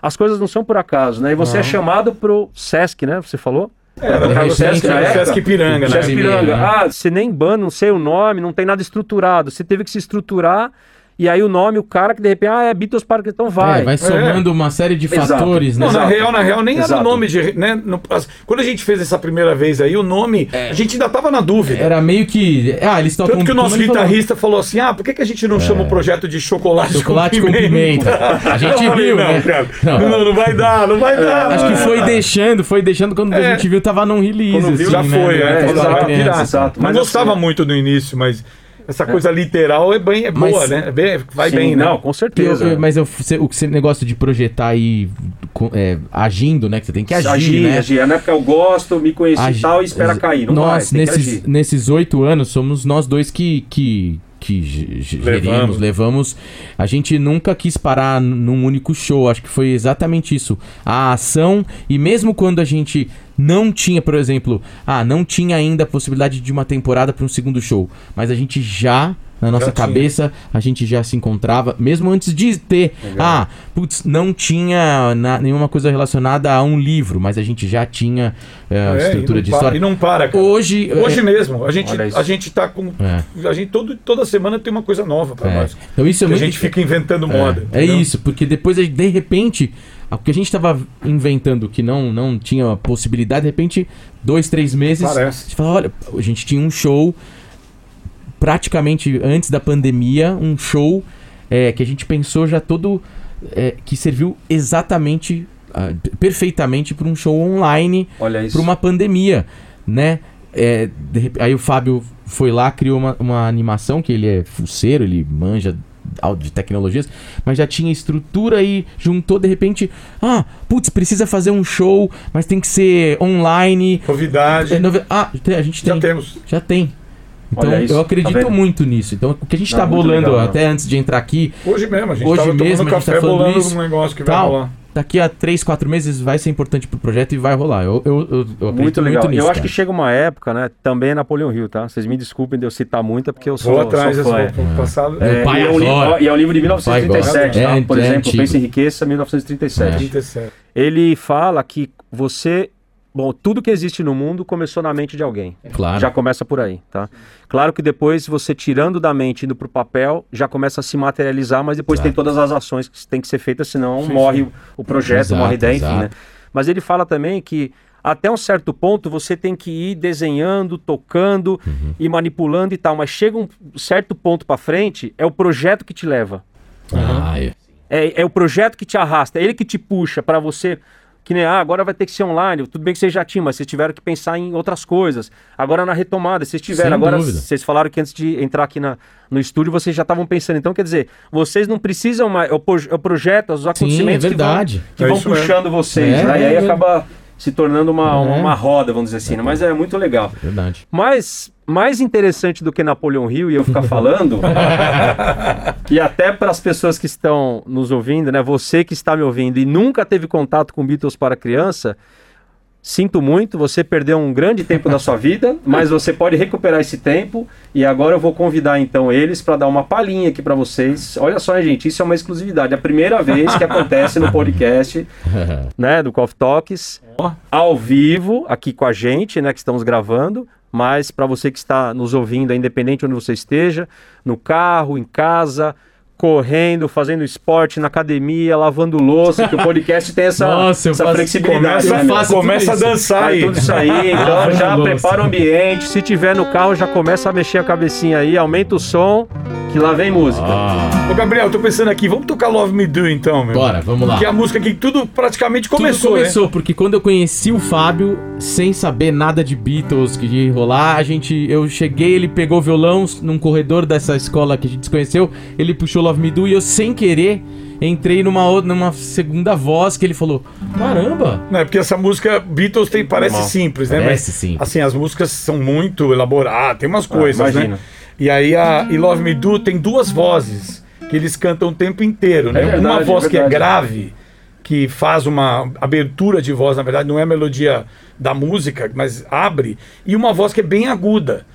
Speaker 1: as coisas não são por acaso, né? E você é chamado pro Sesc, né? Você falou?
Speaker 2: Era
Speaker 1: De
Speaker 2: o
Speaker 1: repente,
Speaker 2: Sesc, Sesc Piranga, né?
Speaker 1: Sesc Piranga. Ah, você nem banda, não sei o nome, não tem nada estruturado. Você teve que se estruturar. E aí o nome, o cara que de repente, ah, é Beatles Park, então vai.
Speaker 3: É, vai somando uma série de
Speaker 1: Exato.
Speaker 3: fatores, né?
Speaker 2: Não, na real, na real, nem era
Speaker 1: Exato.
Speaker 2: o nome de. Né, no- as- quando a gente fez essa primeira vez aí, o nome, a gente ainda tava na dúvida.
Speaker 3: Era meio que. Ah, eles tocam.
Speaker 2: Tanto que o nosso
Speaker 3: ele falou,
Speaker 2: guitarrista falou assim: ah, por que, que a gente não chama o projeto de chocolate,
Speaker 3: Chocolate com pimenta. A gente
Speaker 2: falei,
Speaker 3: riu,
Speaker 2: não,
Speaker 3: né? Não.
Speaker 2: não. não vai dar, não vai dar.
Speaker 3: Acho que foi deixando, foi deixando quando a
Speaker 2: É.
Speaker 3: gente viu, tava num release.
Speaker 1: Quando viu,
Speaker 3: assim,
Speaker 2: Já
Speaker 3: né?
Speaker 2: foi,
Speaker 3: Né?
Speaker 2: é, exato,
Speaker 3: era.
Speaker 2: Não
Speaker 1: Mas
Speaker 2: gostava
Speaker 1: assim-
Speaker 2: muito no início, mas essa coisa literal é, bem, é
Speaker 3: Mas-
Speaker 2: boa, né? É bem- vai
Speaker 1: Sim,
Speaker 2: bem, né?
Speaker 1: não, com
Speaker 3: Eu-
Speaker 1: certeza.
Speaker 3: eu- mas eu, cê- o que você negócio de projetar aí com- é, agindo, né? Que você tem que agir,
Speaker 1: agir,
Speaker 3: né?
Speaker 1: agir. Não é porque eu gosto, me conheci
Speaker 3: Agi-
Speaker 1: e tal, e espera cair. Não
Speaker 3: nós,
Speaker 1: vai,
Speaker 3: nesses, nesses oito anos, somos nós dois que, que, que
Speaker 2: Levamos.
Speaker 3: levamos. A gente nunca quis parar num único show. Acho que foi exatamente isso. A ação, e mesmo quando a gente não tinha, por exemplo, ah, não tinha ainda a possibilidade de uma temporada para um segundo show, mas a gente já. Na nossa
Speaker 2: Já tinha.
Speaker 3: cabeça, a gente já se encontrava, mesmo antes de ter. Ah, putz, não tinha na- nenhuma coisa relacionada a um livro, mas a gente já tinha é, a
Speaker 2: É,
Speaker 3: estrutura de
Speaker 2: para-
Speaker 3: história.
Speaker 2: E não para, cara.
Speaker 3: Hoje.
Speaker 2: Hoje
Speaker 3: é,
Speaker 2: mesmo, a gente, a gente tá com.
Speaker 3: É.
Speaker 2: A gente todo, toda semana tem uma coisa nova pra
Speaker 3: é.
Speaker 2: nós.
Speaker 3: Então isso é
Speaker 2: Que a
Speaker 3: muito.
Speaker 2: gente fica inventando moda.
Speaker 3: é, é
Speaker 2: entendeu?
Speaker 3: isso, porque depois, de repente, o que a gente tava inventando que não, não tinha possibilidade, de repente, dois, três meses,
Speaker 2: Parece.
Speaker 3: a gente fala, olha, a gente tinha um show praticamente antes da pandemia, um show é, que a gente pensou já todo. é, que serviu exatamente, ah, perfeitamente para um show online para uma pandemia, né? É, de aí o Fábio foi lá, criou uma, uma animação, que ele é fuceiro, ele manja de tecnologias, mas já tinha estrutura e juntou de repente, ah, putz, precisa fazer um show, mas tem que ser online.
Speaker 2: Novidade.
Speaker 3: É, nove- Ah, a gente tem.
Speaker 2: Já temos.
Speaker 3: Já tem. Então
Speaker 1: isso,
Speaker 3: eu
Speaker 1: tá
Speaker 3: acredito
Speaker 1: vendo?
Speaker 3: muito nisso. Então o que a gente tá
Speaker 1: muito
Speaker 3: bolando
Speaker 1: legal,
Speaker 3: até antes de entrar aqui,
Speaker 2: Hoje mesmo, a gente
Speaker 3: Hoje
Speaker 2: tava
Speaker 3: mesmo
Speaker 2: tomando
Speaker 3: a gente tá falando
Speaker 2: um negócio que vai
Speaker 3: Tal.
Speaker 2: rolar.
Speaker 3: Daqui a 3, 4 meses vai ser importante pro projeto e vai rolar. Eu, eu, eu, eu acredito
Speaker 1: Muito legal.
Speaker 3: muito nisso.
Speaker 1: eu acho
Speaker 3: cara.
Speaker 1: que chega uma época, né? Também é Napoleão Hill, tá? Vocês me desculpem de eu citar muita, porque eu sou,
Speaker 2: Vou atrás,
Speaker 1: sou fã.
Speaker 2: vou- vou passar.
Speaker 3: Meu
Speaker 1: É, e, é um li-
Speaker 3: adora.
Speaker 1: e é um livro de
Speaker 3: Meu pai
Speaker 1: 1937,
Speaker 3: gosta.
Speaker 1: tá?
Speaker 3: É,
Speaker 1: Por
Speaker 3: é
Speaker 1: exemplo. Pensa em Riqueza, 1937.
Speaker 2: 37.
Speaker 1: Ele fala que você... Bom, tudo que existe no mundo começou na mente de alguém.
Speaker 3: Claro.
Speaker 1: Já começa por aí, tá? Claro que depois você tirando da mente e indo pro papel, já começa a se materializar, mas depois tem todas as ações que têm que ser feitas, senão morre o- o projeto,
Speaker 3: Exato,
Speaker 1: morre a ideia, enfim,
Speaker 3: exato.
Speaker 1: né? Mas ele fala também que até um certo ponto você tem que ir desenhando, tocando
Speaker 3: Uhum.
Speaker 1: e manipulando e tal, mas chega um certo ponto para frente, é o projeto que te leva.
Speaker 3: Ah, é.
Speaker 1: É, é o projeto que te arrasta, é ele que te puxa para você. Que nem, ah, agora vai ter que ser online. Tudo bem que vocês já tinham, mas vocês tiveram que pensar em outras coisas. Agora na retomada, vocês tiveram.
Speaker 3: Sem
Speaker 1: agora
Speaker 3: dúvida.
Speaker 1: vocês falaram que antes de entrar aqui na, no estúdio, vocês já estavam pensando. Então, quer dizer, vocês não precisam mais. É o, pro- é o projeto, os acontecimentos
Speaker 3: é verdade.
Speaker 1: que
Speaker 2: É
Speaker 1: vão, que
Speaker 2: isso
Speaker 1: vão
Speaker 2: mesmo.
Speaker 1: puxando vocês.
Speaker 3: É,
Speaker 1: né? E aí
Speaker 3: é.
Speaker 1: acaba se tornando uma,
Speaker 3: É.
Speaker 1: uma roda, vamos dizer assim. né? Mas é muito legal.
Speaker 3: Verdade.
Speaker 1: Mas mais interessante do que Napoleão Hill e eu ficar falando, e até para as pessoas que estão nos ouvindo, né? Você que está me ouvindo e nunca teve contato com Beatles para criança, sinto muito, você perdeu um grande tempo da sua vida, mas você pode recuperar esse tempo e agora eu vou convidar então eles para dar uma palhinha aqui para vocês. Olha só, gente, isso é uma exclusividade, é a primeira vez que acontece no podcast né, do Coffee Talks, ao vivo, aqui com a gente, né, que estamos gravando, mas para você que está nos ouvindo, independente de onde você esteja, no carro, em casa, correndo, fazendo esporte, na academia, lavando louça, que o podcast tem essa,
Speaker 3: Nossa,
Speaker 1: essa
Speaker 3: faço-
Speaker 1: flexibilidade.
Speaker 2: Começa, começa a dançar aí.
Speaker 1: tudo isso aí, então já prepara o ambiente. Se tiver no carro, já começa a mexer a cabecinha aí, aumenta o som que lá vem música.
Speaker 3: Ah,
Speaker 2: Ô, Gabriel, tô pensando aqui, vamos tocar Love Me Do então, meu.
Speaker 3: bora, vamos lá.
Speaker 2: Que é a música que tudo praticamente começou,
Speaker 3: Tudo
Speaker 2: né?
Speaker 3: começou, porque quando eu conheci o Fábio, sem saber nada de Beatles, que ia rolar, a gente, eu cheguei, ele pegou violão num corredor dessa escola que a gente desconheceu, ele puxou Love Me Do e eu, sem querer, entrei numa, outra- numa segunda voz que ele falou, caramba,
Speaker 2: Não, é porque essa música Beatles tem, parece
Speaker 1: Normal.
Speaker 2: simples, né?
Speaker 3: Parece
Speaker 2: Mas,
Speaker 3: simples.
Speaker 2: Assim, as músicas são muito elaboradas, tem umas coisas,
Speaker 1: imagina.
Speaker 2: né? E aí a e Love Me Do tem duas vozes que eles cantam o tempo inteiro, né?
Speaker 1: É verdade,
Speaker 2: uma voz
Speaker 1: é
Speaker 2: que é grave, que faz uma abertura de voz, na verdade não é a melodia da música, mas abre, e uma voz que é bem aguda.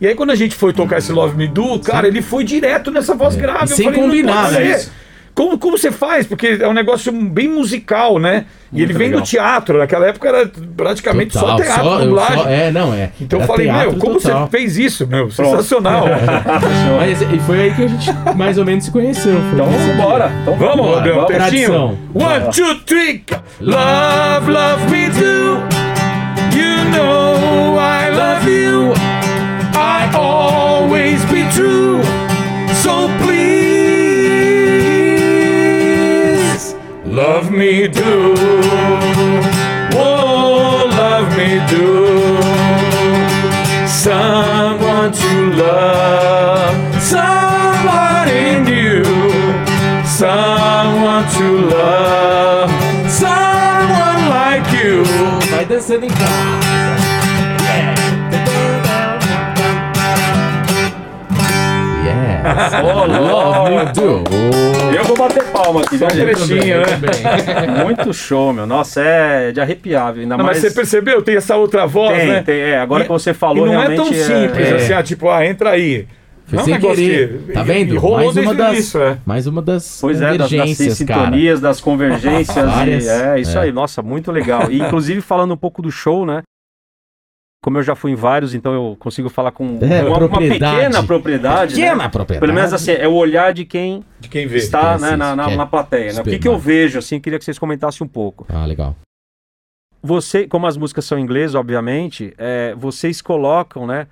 Speaker 2: E aí quando a gente foi tocar esse Love Me Do, cara, ele foi direto nessa voz grave.
Speaker 3: E
Speaker 2: Eu
Speaker 3: sem
Speaker 2: falei, não
Speaker 3: combinar, né?
Speaker 2: ser. Como, como você faz? Porque é um negócio bem musical, né? E ele vem
Speaker 1: legal.
Speaker 2: do teatro. Naquela época era praticamente só
Speaker 3: total,
Speaker 2: teatro,
Speaker 3: eu
Speaker 2: dublagem.
Speaker 3: só- é, não, é.
Speaker 2: Então eu
Speaker 3: Era
Speaker 2: falei,
Speaker 3: teatro
Speaker 2: meu, como
Speaker 3: total.
Speaker 2: você fez isso, meu? Sensacional.
Speaker 3: Mas, e foi aí que a gente mais ou menos se conheceu. foi
Speaker 1: Então vamos embora. Então
Speaker 2: Vamos,
Speaker 1: vamos.
Speaker 2: textinho.
Speaker 3: Tradição.
Speaker 2: One, two, three. Love, love me too. You know I love you. I always be true. Love me do. Oh, love me do. Someone to love. Somebody new. Someone to love.
Speaker 3: Love me do. Oh.
Speaker 1: Eu vou bater palma aqui,
Speaker 2: Só um
Speaker 1: gente?
Speaker 2: trechinho, né?
Speaker 3: também.
Speaker 1: Muito show, meu. Nossa, é de arrepiar, viu? Ainda
Speaker 2: Não,
Speaker 1: mais.
Speaker 2: mas você percebeu? Tem essa outra voz,
Speaker 1: Tem,
Speaker 2: né?
Speaker 1: tem, é, agora
Speaker 2: E-
Speaker 1: que você
Speaker 2: E
Speaker 1: falou,
Speaker 2: não é
Speaker 1: realmente.
Speaker 2: tão simples
Speaker 3: é.
Speaker 2: assim, ah, tipo, ah, entra aí.
Speaker 3: Foi
Speaker 2: Não é um
Speaker 3: sem querer.
Speaker 2: que-
Speaker 3: Tá vendo?
Speaker 2: e
Speaker 3: mais, uma das,
Speaker 2: início, é.
Speaker 3: mais uma das
Speaker 1: Pois é, das, das
Speaker 3: convergências, cara.
Speaker 1: sintonias, das convergências. E, é, isso
Speaker 3: É.
Speaker 1: aí. Nossa, muito legal. E, inclusive, falando um pouco do show, né? Como eu já fui em vários, então eu consigo falar com
Speaker 3: É,
Speaker 1: uma, uma
Speaker 3: propriedade.
Speaker 1: pequena propriedade. né?
Speaker 3: Pequena propriedade.
Speaker 1: Pelo menos assim, é o olhar de quem
Speaker 2: De quem vê.
Speaker 1: está
Speaker 3: quem
Speaker 1: né, na,
Speaker 3: assiste,
Speaker 1: na,
Speaker 3: quer
Speaker 1: na plateia. Né? O que, que eu vejo, assim, queria que vocês comentassem um pouco.
Speaker 3: Ah, legal.
Speaker 1: Você, como as músicas são em inglês, obviamente, é, vocês colocam, né,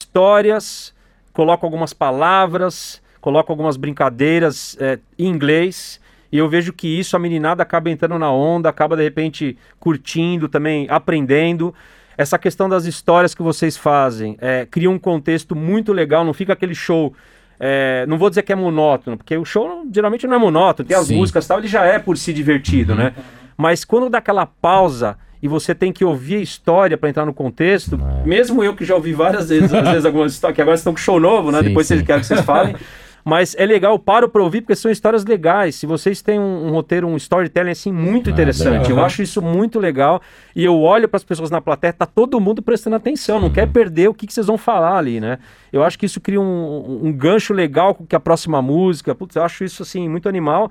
Speaker 1: histórias, colocam algumas palavras, colocam algumas brincadeiras é, em inglês. E eu vejo que isso a meninada acaba entrando na onda, acaba de repente curtindo também, aprendendo. Essa questão das histórias que vocês fazem é, cria um contexto muito legal, não fica aquele show. é, não vou dizer que é monótono, porque o show geralmente não é monótono, tem as
Speaker 3: Sim.
Speaker 1: músicas e tal, ele já é por si divertido, né? Mas quando dá aquela pausa e você tem que ouvir a história para entrar no contexto, mesmo eu que já ouvi várias vezes, às vezes algumas histórias, que agora estão com show novo, né?
Speaker 3: Sim,
Speaker 1: Depois vocês
Speaker 3: sim.
Speaker 1: querem que vocês falem. Mas é legal, paro para ouvir, porque são histórias legais. Se vocês têm um, um roteiro, um storytelling assim muito
Speaker 3: Ah,
Speaker 1: interessante,
Speaker 3: legal.
Speaker 1: eu acho isso muito legal. E eu olho para as pessoas na plateia, tá todo mundo prestando atenção, não quer perder o que, que vocês vão falar ali, né? Eu acho que isso cria um, um gancho legal com que a próxima música. Putz, eu acho isso assim muito animal.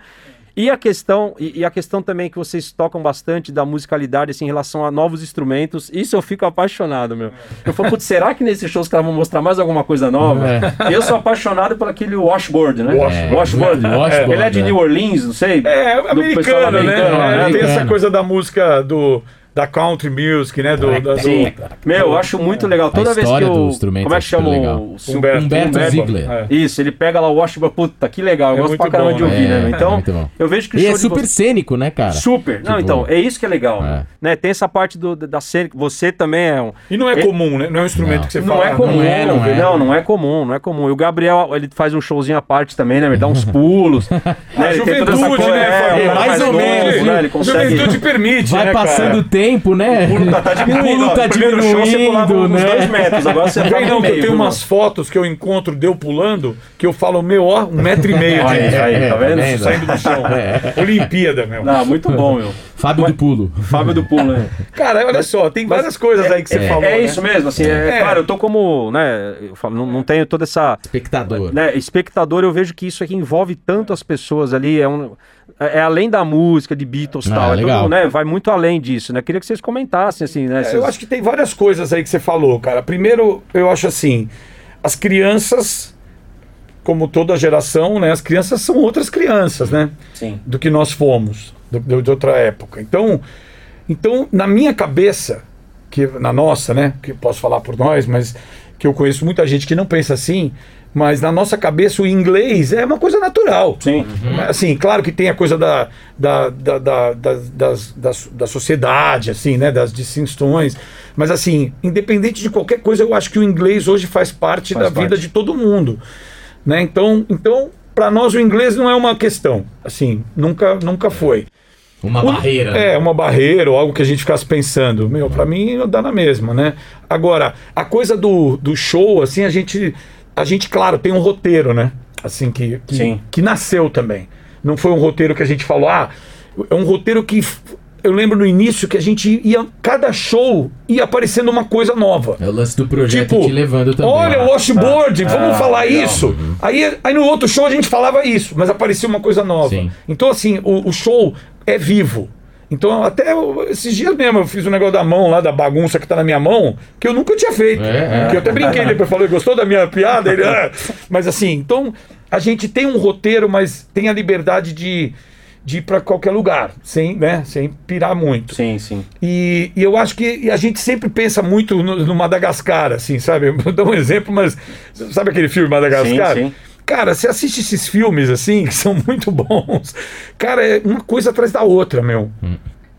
Speaker 1: E a questão, e, e a questão também que vocês tocam bastante da musicalidade assim, em relação a novos instrumentos, isso eu fico apaixonado, meu. Eu falo, putz, será que nesse show os caras vão mostrar mais alguma coisa nova? Eu sou apaixonado por aquele washboard, né?
Speaker 2: Washboard.
Speaker 1: washboard.
Speaker 3: É, washboard,
Speaker 1: Ele é de
Speaker 3: é.
Speaker 1: New Orleans, não sei.
Speaker 2: É,
Speaker 1: do pessoal
Speaker 2: americano, né?
Speaker 1: americano,
Speaker 2: É,
Speaker 3: americano.
Speaker 2: Tem essa coisa da música do da country music, né? Do, da, do-
Speaker 1: Sim. Meu, eu acho muito legal. Toda vez que eu.
Speaker 3: do instrumento
Speaker 1: Como é
Speaker 3: é
Speaker 1: que chama
Speaker 3: super
Speaker 1: o.
Speaker 3: legal.
Speaker 1: o-
Speaker 2: Humberto,
Speaker 3: Humberto Ziegler.
Speaker 2: É.
Speaker 1: Isso, ele pega lá o Washington, puta, que legal. Eu
Speaker 2: É
Speaker 1: gosto
Speaker 2: muito
Speaker 1: pra caramba
Speaker 2: bom,
Speaker 1: de
Speaker 2: né?
Speaker 1: ouvir, né?
Speaker 3: É,
Speaker 1: Então, eu vejo que o
Speaker 3: E
Speaker 1: show
Speaker 3: é
Speaker 1: de
Speaker 3: super cênico, né, cara?
Speaker 1: Super. Não,
Speaker 3: Tipo,
Speaker 1: então, é isso que é legal.
Speaker 3: É.
Speaker 1: Né? Tem essa parte do, da cena. Você também é um.
Speaker 2: E não é comum, né? Não é um instrumento
Speaker 3: Não.
Speaker 2: que você
Speaker 1: Não
Speaker 2: fala.
Speaker 1: é comum,
Speaker 3: não é, não é.
Speaker 1: não, não é comum, não é comum. E o Gabriel, ele faz um showzinho à parte também, né? Ele dá uns pulos. né? Ele tem toda essa
Speaker 2: juventude,
Speaker 1: coisa-
Speaker 2: né,
Speaker 1: é,
Speaker 3: mais ou menos,
Speaker 1: né?
Speaker 2: Juventude permite,
Speaker 3: Vai
Speaker 2: né,
Speaker 3: passando o tempo, né?
Speaker 1: O pulo tá, tá diminuindo.
Speaker 3: O pulo
Speaker 1: ó.
Speaker 3: tá
Speaker 1: No primeiro show você pulava
Speaker 3: diminuindo,
Speaker 1: uns
Speaker 3: né?
Speaker 1: dois metros, agora você fala
Speaker 2: não, que
Speaker 1: meio.
Speaker 2: eu tenho
Speaker 1: viu,
Speaker 2: umas fotos que eu encontro de eu pulando, que eu falo, meu, ó, um metro e meio de
Speaker 1: aí, tá vendo?
Speaker 3: vendo?
Speaker 2: saindo do chão.
Speaker 3: É.
Speaker 2: Olimpíada, meu.
Speaker 1: Não, muito bom, meu.
Speaker 3: Fábio do Pulo.
Speaker 1: Fábio do Pulo, né?
Speaker 2: Cara, olha só, tem várias coisas aí que você
Speaker 1: é,
Speaker 2: falou.
Speaker 1: é
Speaker 2: né?
Speaker 1: isso mesmo, assim, é,
Speaker 2: É.
Speaker 1: claro, eu tô como, né, eu falo, não, não tenho toda essa,
Speaker 3: Espectador.
Speaker 1: né, espectador, eu vejo que isso aqui envolve tanto as pessoas ali, é, um, é é além da música, de Beatles e
Speaker 3: Ah,
Speaker 1: tal, é
Speaker 3: legal.
Speaker 1: todo, né, vai muito além disso, né, queria que vocês comentassem, assim, né,
Speaker 2: É,
Speaker 1: vocês-
Speaker 2: Eu acho que tem várias coisas aí que você falou, cara. Primeiro, eu acho assim, as crianças, como toda geração, né? As crianças são outras crianças, né?
Speaker 1: Sim.
Speaker 2: Do que nós fomos, do- de outra época. Então, então, na minha cabeça, que na nossa, né? Que posso falar por nós, mas que eu conheço muita gente que não pensa assim, mas na nossa cabeça o inglês é uma coisa natural.
Speaker 1: Sim.
Speaker 2: Assim, claro que tem a coisa da, da, da, da, da, das- da, da sociedade, assim, né? Das distinções. Mas assim, independente de qualquer coisa, eu acho que o inglês hoje faz parte
Speaker 1: Faz
Speaker 2: da vida
Speaker 1: parte.
Speaker 2: de todo mundo. Né? Então, então para nós o inglês não é uma questão. Assim, nunca, nunca foi.
Speaker 3: Uma
Speaker 2: O-
Speaker 3: barreira. né?
Speaker 2: É, uma barreira ou algo que a gente ficasse pensando. Meu, pra mim dá na mesma, né? Agora, a coisa do, do show, assim, a gente, a gente, claro, tem um roteiro, né? Assim, que, que,
Speaker 1: Sim.
Speaker 2: que nasceu também. Não foi um roteiro que a gente falou, ah, é um roteiro que. Eu lembro no início que a gente ia. Cada show ia aparecendo uma coisa nova.
Speaker 3: É o lance do projeto
Speaker 2: Tipo,
Speaker 3: te levando também.
Speaker 2: olha o washboard, vamos
Speaker 1: Ah,
Speaker 2: falar
Speaker 1: legal.
Speaker 2: isso. Aí, aí no outro show a gente falava isso, mas aparecia uma coisa nova.
Speaker 3: Sim.
Speaker 2: Então, assim, o, o show é vivo. Então, até esses dias mesmo, eu fiz um negócio da mão lá, da bagunça que tá na minha mão, que eu nunca tinha feito.
Speaker 3: É, é.
Speaker 2: Que eu até brinquei, depois falei, gostou da minha piada? Ele, "Ah." Mas assim, então, a gente tem um roteiro, mas tem a liberdade de, de ir pra qualquer lugar, sem, né, sem pirar muito.
Speaker 1: Sim, sim.
Speaker 2: E, e eu acho que a gente sempre pensa muito no, no Madagascar, assim, sabe? Vou dar um exemplo, mas sabe aquele filme Madagascar?
Speaker 1: Sim, sim.
Speaker 2: Cara, você assiste esses filmes, assim, que são muito bons. Cara, é uma coisa atrás da outra, meu.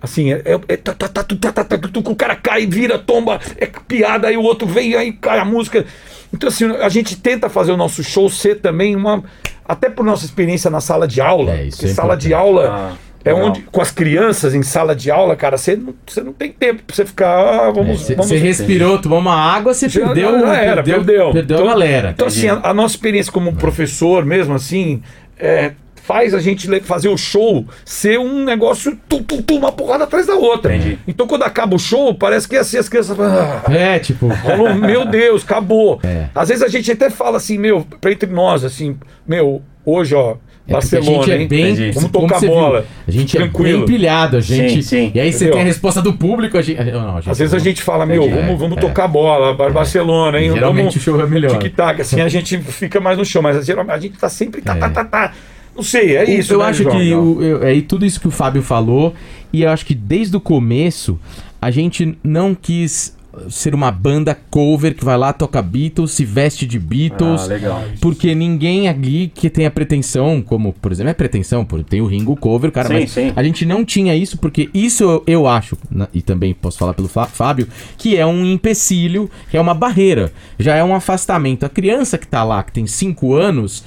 Speaker 2: Assim, é, é, tá, tá, tá, tá, tá, tá, o cara cai, vira, tomba, é piada, aí o outro vem, aí cai a música. Então, assim, a gente tenta fazer o nosso show ser também uma. Até por nossa experiência na sala de aula.
Speaker 3: É, isso
Speaker 2: porque
Speaker 3: é
Speaker 2: sala de aula
Speaker 1: Ah,
Speaker 2: é
Speaker 1: legal.
Speaker 2: onde, com as crianças em sala de aula, cara, você não, você não tem tempo pra você ficar. Ah, vamos.
Speaker 3: Você É, respirou, tomou uma água, você perdeu,
Speaker 2: já era,
Speaker 3: perdeu,
Speaker 2: perdeu.
Speaker 3: perdeu
Speaker 2: Então-
Speaker 3: a galera.
Speaker 2: Então, assim, a, a nossa experiência como professor, mesmo assim, é, faz a gente fazer o show ser um negócio, tu, tu, tu, uma porrada atrás da outra.
Speaker 1: Entendi.
Speaker 2: Então, quando acaba o show, parece que assim as crianças. Ah,
Speaker 3: É, tipo,
Speaker 2: falou, meu Deus, acabou.
Speaker 3: É.
Speaker 2: Às vezes a gente até fala assim, meu, pra entre nós, assim, meu, hoje, ó,
Speaker 3: É
Speaker 2: Barcelona,
Speaker 3: a gente é
Speaker 2: hein?
Speaker 3: bem.
Speaker 2: Vamos
Speaker 3: como
Speaker 2: tocar
Speaker 3: você viu,
Speaker 2: bola.
Speaker 3: A gente
Speaker 2: Tranquilo.
Speaker 3: é bem pilhado, a gente.
Speaker 1: Sim, sim.
Speaker 3: E aí você
Speaker 2: Entendeu?
Speaker 3: tem a resposta do público, a gente. Não,
Speaker 2: Às vezes a gente fala, meu,
Speaker 3: Entendi.
Speaker 2: vamos,
Speaker 3: É,
Speaker 2: vamos
Speaker 3: é.
Speaker 2: tocar bola, Bar- Barcelona, hein?
Speaker 3: Geralmente
Speaker 2: vamos,
Speaker 3: o show é melhor.
Speaker 2: Tic-tac, assim, a gente fica mais no chão, mas geralmente a gente tá sempre tá,
Speaker 3: É.
Speaker 2: tá, tá, tá. Não sei, é isso.
Speaker 3: eu
Speaker 2: né,
Speaker 3: acho
Speaker 2: João?
Speaker 3: que o, eu, é tudo isso que o Fábio falou, e eu acho que desde o começo a gente não quis ser uma banda cover que vai lá, toca Beatles, se veste de Beatles.
Speaker 1: Ah, legal.
Speaker 3: Porque ninguém ali que tem a pretensão, como, por exemplo, é pretensão, por- tem o Ringo cover, cara,
Speaker 1: Sim,
Speaker 3: mas
Speaker 1: sim.
Speaker 3: a gente não tinha isso, porque isso eu, eu acho, e também posso falar pelo Fá- Fábio, que é um empecilho, que é uma barreira, já é um afastamento. A criança que tá lá, que tem 5 anos,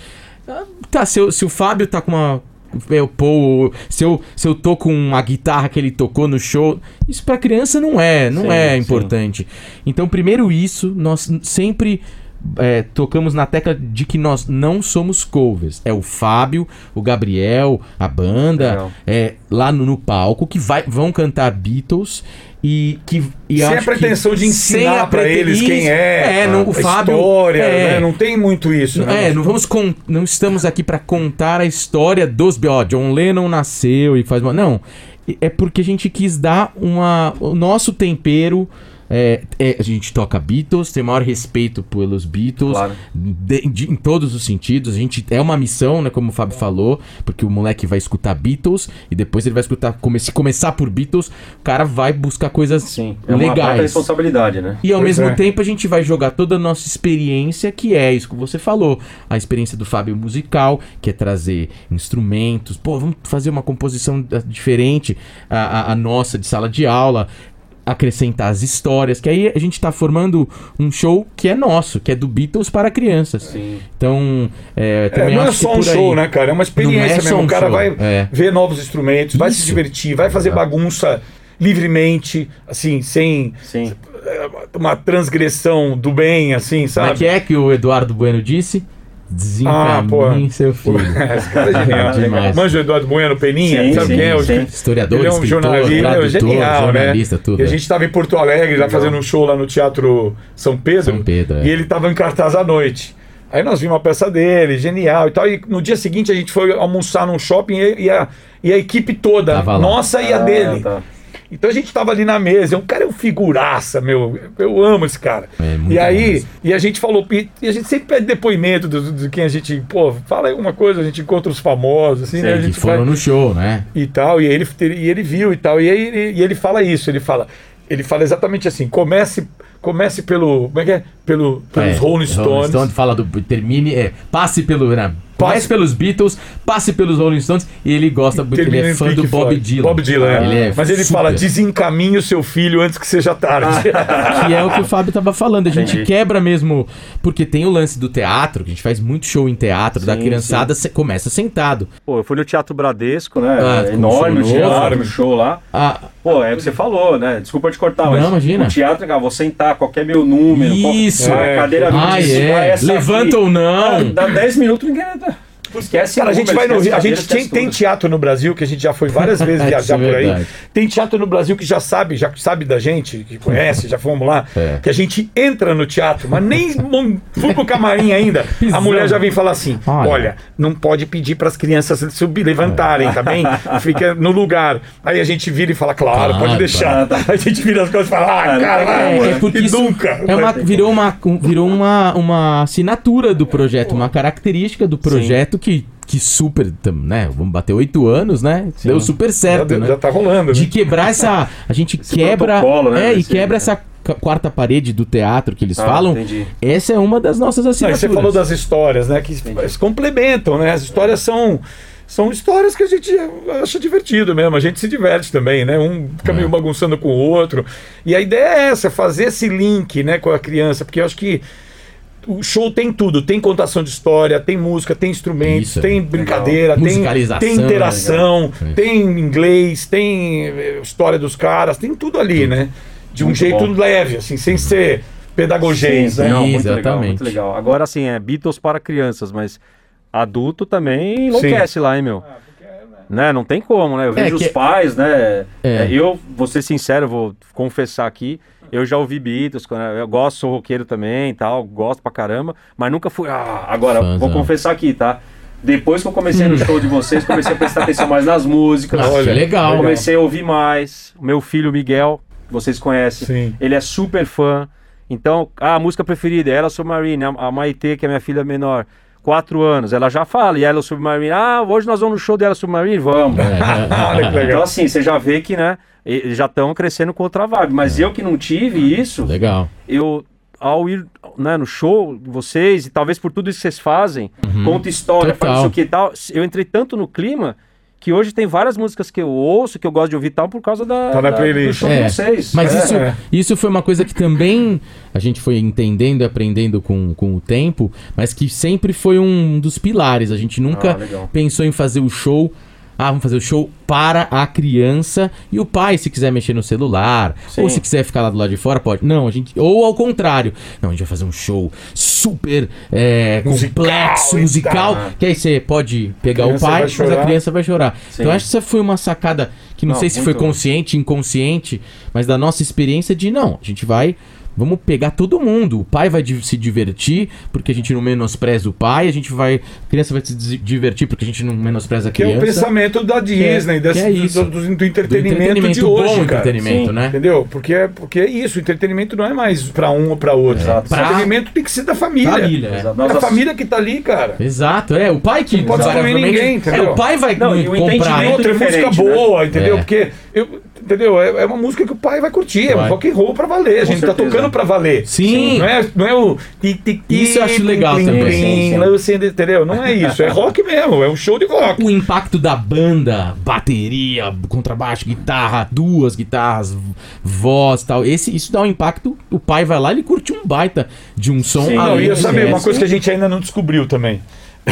Speaker 3: tá, se, eu- se o Fábio tá com uma. Eu, pô, se eu, se eu tô com a guitarra que ele tocou no show, isso pra criança não é, não
Speaker 1: Sim,
Speaker 3: é
Speaker 1: sim.
Speaker 3: importante. Então, primeiro isso, nós sempre é, tocamos na tecla de que nós não somos covers. É o Fábio, o Gabriel, a banda,
Speaker 1: Legal.
Speaker 3: é, lá no, no palco, que vai, vão cantar Beatles e que. E
Speaker 2: Sem a pretensão de ensinar
Speaker 3: a
Speaker 2: pra
Speaker 3: prete-
Speaker 2: eles quem é,
Speaker 3: É, não,
Speaker 2: a
Speaker 3: Fábio.
Speaker 2: história,
Speaker 3: é,
Speaker 2: né? Não tem muito isso, né?
Speaker 3: é, não vamos con- não estamos aqui pra contar a história dos ó, John Lennon nasceu e faz uma não, é porque a gente quis dar uma o nosso tempero é, é, a gente toca Beatles, tem maior respeito pelos Beatles,
Speaker 1: Claro.
Speaker 3: de- de- em todos os sentidos. A gente é uma missão, né, como o Fábio falou, porque o moleque vai escutar Beatles e depois ele vai escutar, come- se começar por Beatles, o cara vai buscar coisas
Speaker 1: Sim. É uma
Speaker 3: legais.
Speaker 1: responsabilidade, né?
Speaker 3: E ao
Speaker 2: Pois
Speaker 3: mesmo
Speaker 2: é.
Speaker 3: tempo a gente vai jogar toda a nossa experiência, que é isso que você falou. A experiência do Fábio musical, que é trazer instrumentos. Pô, vamos fazer uma composição diferente, a, a- a nossa de sala de aula. Acrescentar as histórias, que aí a gente tá formando um show que é nosso, que é do Beatles para crianças.
Speaker 1: Sim.
Speaker 3: Então, é,
Speaker 2: É,
Speaker 3: também
Speaker 2: não é
Speaker 3: acho que
Speaker 2: só um
Speaker 3: por aí-
Speaker 2: show, né, cara? É uma experiência
Speaker 3: Não é
Speaker 2: mesmo.
Speaker 3: um
Speaker 2: o cara
Speaker 3: show,
Speaker 2: vai
Speaker 3: é.
Speaker 2: ver novos instrumentos, vai se
Speaker 3: Isso.
Speaker 2: divertir, vai fazer bagunça livremente, assim, sem
Speaker 1: Sim.
Speaker 2: é, uma transgressão do bem, assim,
Speaker 3: Como é
Speaker 2: sabe?
Speaker 3: que é que o Eduardo Bueno disse?
Speaker 2: Ah, pô.
Speaker 3: Desencaminhe seu filho.
Speaker 2: Esse cara é genial.
Speaker 3: Demais.
Speaker 2: Manja o Eduardo Bueno Peninha,
Speaker 1: Sim,
Speaker 2: sabe
Speaker 1: sim,
Speaker 2: quem é? O
Speaker 1: sim.
Speaker 3: Historiador,
Speaker 2: Ele é um
Speaker 3: escritor,
Speaker 2: jornalista, é
Speaker 3: tradutor,
Speaker 2: genial,
Speaker 3: jornalista,
Speaker 2: né?
Speaker 3: tudo.
Speaker 2: E a gente estava em Porto Alegre, já fazendo um show lá no Teatro São Pedro.
Speaker 3: São Pedro, é.
Speaker 2: E ele estava em cartaz à noite. Aí nós vimos a peça dele, genial e tal. E no dia seguinte a gente foi almoçar num shopping e, e a, e a equipe toda,
Speaker 3: Tava lá.
Speaker 2: nossa e a
Speaker 1: Ah,
Speaker 2: dele.
Speaker 1: tá.
Speaker 2: Então a gente tava ali na mesa, o cara é um figuraça, meu. Eu amo esse cara.
Speaker 3: É,
Speaker 2: e aí,
Speaker 3: massa.
Speaker 2: e a gente falou, e a gente sempre pede depoimento do- de quem a gente, pô, fala aí alguma coisa, a gente encontra os famosos, assim, né? A
Speaker 3: que
Speaker 2: gente
Speaker 3: foram
Speaker 2: vai-
Speaker 3: no show, né?
Speaker 2: e tal, e ele, e ele viu e tal, e aí ele, e ele fala isso, ele fala, ele fala exatamente assim: comece, comece pelo. Como é que é? Pelo, pelos
Speaker 3: É,
Speaker 2: Rolling Stones.
Speaker 3: Stone fala do. Termine. É, passe pelo. Né,
Speaker 2: Passe-
Speaker 3: pelos Beatles, passe pelos Rolling Stones. E ele gosta porque ele é fã
Speaker 2: Pink
Speaker 3: do Bob
Speaker 2: Floyd.
Speaker 3: Dylan.
Speaker 2: Bob Dylan, é.
Speaker 3: Ele é
Speaker 2: Mas ele
Speaker 3: super.
Speaker 2: fala: desencaminhe o seu filho antes que seja tarde.
Speaker 3: Que é o que o Fábio tava falando. A gente
Speaker 1: Entendi.
Speaker 3: quebra mesmo. Porque tem o lance do teatro, que a gente faz muito show em teatro, da
Speaker 1: Sim,
Speaker 3: criançada se- começa sentado.
Speaker 1: Pô, eu fui no Teatro Bradesco, né?
Speaker 3: Ah,
Speaker 1: É enorme
Speaker 3: show
Speaker 1: o show lá.
Speaker 3: Ah,
Speaker 1: Pô, é o que você falou, né? Desculpa te cortar,
Speaker 3: Não,
Speaker 1: mas
Speaker 3: imagina.
Speaker 1: o teatro, cara, vou sentar, qualquer meu número.
Speaker 3: Isso.
Speaker 1: Qual,
Speaker 2: É.
Speaker 1: a cadeira
Speaker 3: Ah,
Speaker 1: 25,
Speaker 3: é. Levanta ou não.
Speaker 1: Ah, Dá 10 minutos, ninguém... Esquece
Speaker 2: Cara, a gente vai no Rio. A gente tem, tem teatro no Brasil, que a gente já foi várias vezes
Speaker 3: Isso
Speaker 2: viajar
Speaker 3: é
Speaker 2: por aí. Tem teatro no Brasil que já sabe, já sabe da gente, que conhece, já fomos lá.
Speaker 3: É.
Speaker 2: Que a gente entra no teatro, mas nem fui pro camarim ainda. A mulher já vem falar assim:
Speaker 3: Olha.
Speaker 2: olha, não pode pedir para as crianças subir, levantarem, tá bem? Fica no lugar. Aí a gente vira e fala: claro,
Speaker 3: Claro,
Speaker 2: pode deixar. Aí a gente vira as coisas e fala: ah, caramba,
Speaker 3: É, é porque
Speaker 2: e
Speaker 3: isso
Speaker 2: nunca.
Speaker 3: é uma, virou, uma, um- virou uma, uma assinatura do projeto, uma característica do projeto que, que super, né? Vamos bater oito anos, né? Deu super
Speaker 2: já,
Speaker 3: certo, né?
Speaker 2: já tá rolando.
Speaker 3: De
Speaker 2: né?
Speaker 3: quebrar essa. A gente quebra.
Speaker 1: né,
Speaker 3: É, e quebra essa ca- quarta parede do teatro que eles
Speaker 1: Ah,
Speaker 3: falam.
Speaker 1: entendi.
Speaker 3: Essa é uma das nossas
Speaker 2: Não,
Speaker 3: assinaturas.
Speaker 2: você falou das histórias, né? Que se complementam, né? As histórias são. São histórias que a gente acha divertido mesmo, a gente se diverte também, né? Um fica meio bagunçando com o outro. E a ideia é essa, fazer esse link né, com a criança, porque eu acho que o show tem tudo, tem contação de história, tem música, tem instrumentos,
Speaker 3: Isso,
Speaker 2: tem brincadeira, tem, tem interação,
Speaker 3: legal.
Speaker 2: tem inglês, tem eh, história dos caras, tem tudo ali, né? De um
Speaker 1: Muito
Speaker 2: jeito
Speaker 1: bom.
Speaker 2: leve, assim, sem ser pedagogês,
Speaker 1: Sim,
Speaker 2: né?
Speaker 1: não, muito legal,
Speaker 3: Exatamente.
Speaker 1: muito legal. Agora, assim, é Beatles para crianças, mas adulto também enlouquece lá, hein, meu? Né? Não tem como, né? Eu
Speaker 3: É
Speaker 1: vejo
Speaker 3: que-
Speaker 1: os pais, né?
Speaker 3: É.
Speaker 1: É, eu, vou ser sincero, vou confessar aqui, eu já ouvi Beatles, quando eu gosto, sou roqueiro também e tal, gosto pra caramba, mas nunca fui. Ah, agora,
Speaker 3: Fãzão.
Speaker 1: vou confessar aqui, tá? Depois que eu comecei no show de vocês, comecei a prestar atenção mais nas músicas.
Speaker 3: Ah, que
Speaker 2: Olha,
Speaker 3: legal.
Speaker 2: legal.
Speaker 1: Comecei a ouvir mais. O meu filho Miguel, vocês conhecem,
Speaker 2: Sim.
Speaker 1: ele é super fã. Então, ah, a música preferida, Ela Submarine, a a Maitê, que é minha filha menor, quatro anos, ela já fala, e Ela Submarine, ah, hoje nós vamos no show dela Submarine? Vamos.
Speaker 2: Olha que
Speaker 1: Então, assim, você já vê que, né, eles já estão crescendo com outra vibe. Mas eu que não tive isso,
Speaker 3: Legal.
Speaker 1: eu, ao ir né, no show vocês, e talvez por tudo isso que vocês fazem, conta história,
Speaker 3: Total.
Speaker 1: faz isso aqui e tal, eu entrei tanto no clima que hoje tem várias músicas que eu ouço, que eu gosto de ouvir e tal, por causa da,
Speaker 2: Tá na
Speaker 1: da-
Speaker 2: playlist.
Speaker 1: do show
Speaker 3: É,
Speaker 1: de vocês.
Speaker 3: Mas
Speaker 1: É.
Speaker 3: isso,
Speaker 2: é.
Speaker 3: isso foi uma coisa que também a gente foi entendendo e aprendendo com, com o tempo, mas que sempre foi um dos pilares. A gente nunca
Speaker 1: Ah,
Speaker 3: pensou em fazer o show. Ah, vamos fazer o show para a criança e o pai, se quiser mexer no celular,
Speaker 1: Sim.
Speaker 3: ou se quiser ficar lá do lado de fora, pode. Não, a gente. Ou ao contrário. Não, a gente vai fazer um show super é,
Speaker 2: Musical
Speaker 3: complexo, musical, que aí você pode pegar o pai, mas a criança vai chorar.
Speaker 1: Sim.
Speaker 3: Então, acho que essa foi uma sacada que não,
Speaker 1: Não,
Speaker 3: sei se foi consciente, inconsciente, mas da nossa experiência de não, a gente vai. Vamos pegar todo mundo. O pai vai se divertir, porque a gente não menospreza o pai. A gente vai. A criança vai se divertir, porque a gente não menospreza a
Speaker 2: Que é o
Speaker 3: criança.
Speaker 2: pensamento da Disney, desse-
Speaker 3: que é isso.
Speaker 2: do, do- do
Speaker 3: Do
Speaker 2: entretenimento, de
Speaker 3: bom
Speaker 2: hoje, cara.
Speaker 3: entretenimento,
Speaker 1: Sim.
Speaker 3: né?
Speaker 2: Entendeu? Porque, é- porque é isso, o entretenimento não é mais pra um ou pra outro.
Speaker 1: Exato.
Speaker 2: O entretenimento tem que ser da família.
Speaker 3: Família, é.
Speaker 2: É
Speaker 1: Nós
Speaker 2: a família que tá ali, cara.
Speaker 3: Exato, é. O pai que.
Speaker 2: Não pode excluir ninguém, entendeu?
Speaker 3: É, o pai vai
Speaker 1: Não, e o
Speaker 3: comprar.
Speaker 1: entendimento-
Speaker 2: outra é música
Speaker 1: diferente, né?
Speaker 2: boa, entendeu?
Speaker 3: É.
Speaker 2: Porque, eu, entendeu? É, é uma música que o pai vai curtir, é um
Speaker 3: Vai.
Speaker 2: rock and roll pra valer. A gente tá tocando pra valer.
Speaker 3: Sim.
Speaker 2: Não é, não é o
Speaker 3: Isso eu acho legal
Speaker 2: plim,
Speaker 3: também.
Speaker 2: entendeu? Não é isso, é rock mesmo, é um show de rock.
Speaker 3: o impacto da banda, bateria, contrabaixo, guitarra, duas guitarras, voz tal. Esse, isso dá um impacto. O pai vai lá, ele curte um baita de um som.
Speaker 1: Sim.
Speaker 2: Não, e eu saber uma coisa que a gente ainda não descobriu também.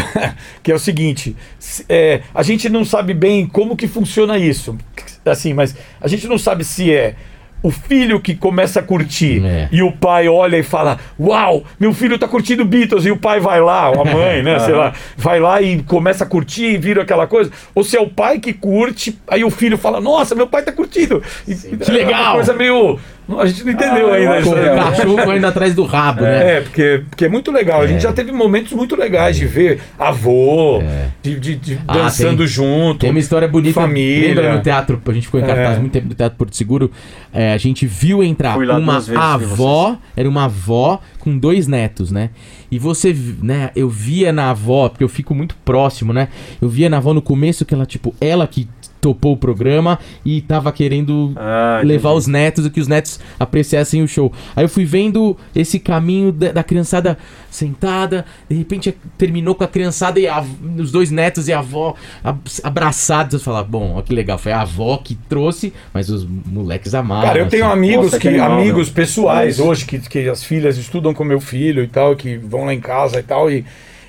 Speaker 2: que é o seguinte, se- é, a gente não sabe bem como que funciona isso. Assim, mas a gente não sabe se é o filho que começa a curtir
Speaker 3: É.
Speaker 2: e o pai olha e fala: Uau, meu filho tá curtindo Beatles, e o pai vai lá, ou a mãe, né? sei lá, vai lá e começa a curtir e vira aquela coisa. Ou se é o pai que curte, aí o filho fala: Nossa, meu pai tá curtindo. E-
Speaker 3: Que
Speaker 2: É
Speaker 3: legal!
Speaker 2: uma coisa meio. A gente não entendeu
Speaker 1: Ah,
Speaker 2: ainda.
Speaker 3: Com
Speaker 2: né?
Speaker 3: o cachorro correndo atrás do rabo, né?
Speaker 2: É, porque, porque é muito legal. A gente já teve momentos muito legais de ver avô, de, de- de
Speaker 3: Ah,
Speaker 2: dançando
Speaker 3: tem-
Speaker 2: junto.
Speaker 3: Tem uma história bonita.
Speaker 2: Família.
Speaker 3: Lembra no teatro? A gente ficou em cartaz
Speaker 2: É.
Speaker 3: muito tempo no Teatro Porto Seguro. é, a gente viu entrar
Speaker 1: Fui lá
Speaker 3: uma avó. Era uma avó com dois netos, né? E você, né? Eu via na avó, porque eu fico muito próximo, né? Eu via na avó no começo que ela, tipo, ela que topou o programa e tava querendo
Speaker 1: Ah,
Speaker 3: levar os netos e que os netos apreciassem o show. Aí eu fui vendo esse caminho da, da criançada sentada, de repente terminou com a criançada e a- os dois netos e a avó ab- abraçados. Eu falava, bom, ó que legal, foi a avó que trouxe, mas os moleques amaram.
Speaker 2: Cara, eu tenho
Speaker 3: assim.
Speaker 2: amigos que
Speaker 1: que
Speaker 2: amigos pessoais hoje que, que as filhas estudam com meu filho e tal, que vão lá em casa e tal e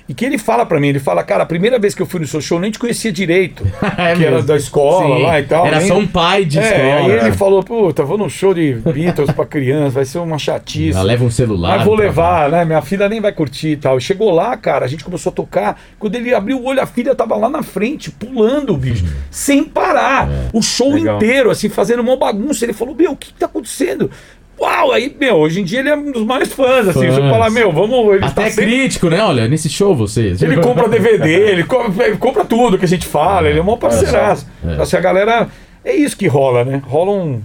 Speaker 2: e que ele fala pra mim, ele fala, cara, a primeira vez que eu fui no seu show eu nem te conhecia direito,
Speaker 3: É
Speaker 2: que era
Speaker 3: mesmo.
Speaker 2: da escola
Speaker 3: Sim,
Speaker 2: lá e tal.
Speaker 3: Era
Speaker 2: nem-
Speaker 3: só um pai de
Speaker 2: é,
Speaker 3: escola.
Speaker 2: aí ele falou, puta, vou num show de Beatles pra criança, vai ser uma chatice.
Speaker 3: Ela leva um celular.
Speaker 2: Mas vou levar, né? Minha filha nem vai curtir e tal. Chegou lá, cara, a gente começou a tocar. Quando ele abriu o olho, a filha tava lá na frente, pulando, bicho, sem parar. O show
Speaker 1: Legal.
Speaker 2: inteiro, assim, fazendo uma bagunça. Ele falou: Meu, o que, que tá acontecendo? Uau, aí, meu, hoje em dia ele é um dos mais fãs, assim.
Speaker 3: Fãs.
Speaker 2: Você fala, meu, vamos. Ele,
Speaker 3: Até
Speaker 2: tá sempre-
Speaker 3: crítico, né? Olha, nesse show vocês.
Speaker 2: ele compra DVD, ele compra, ele compra tudo que a gente fala, ele é um parceiraço.
Speaker 3: É.
Speaker 2: Assim, a galera. É isso que rola, né? Rola um.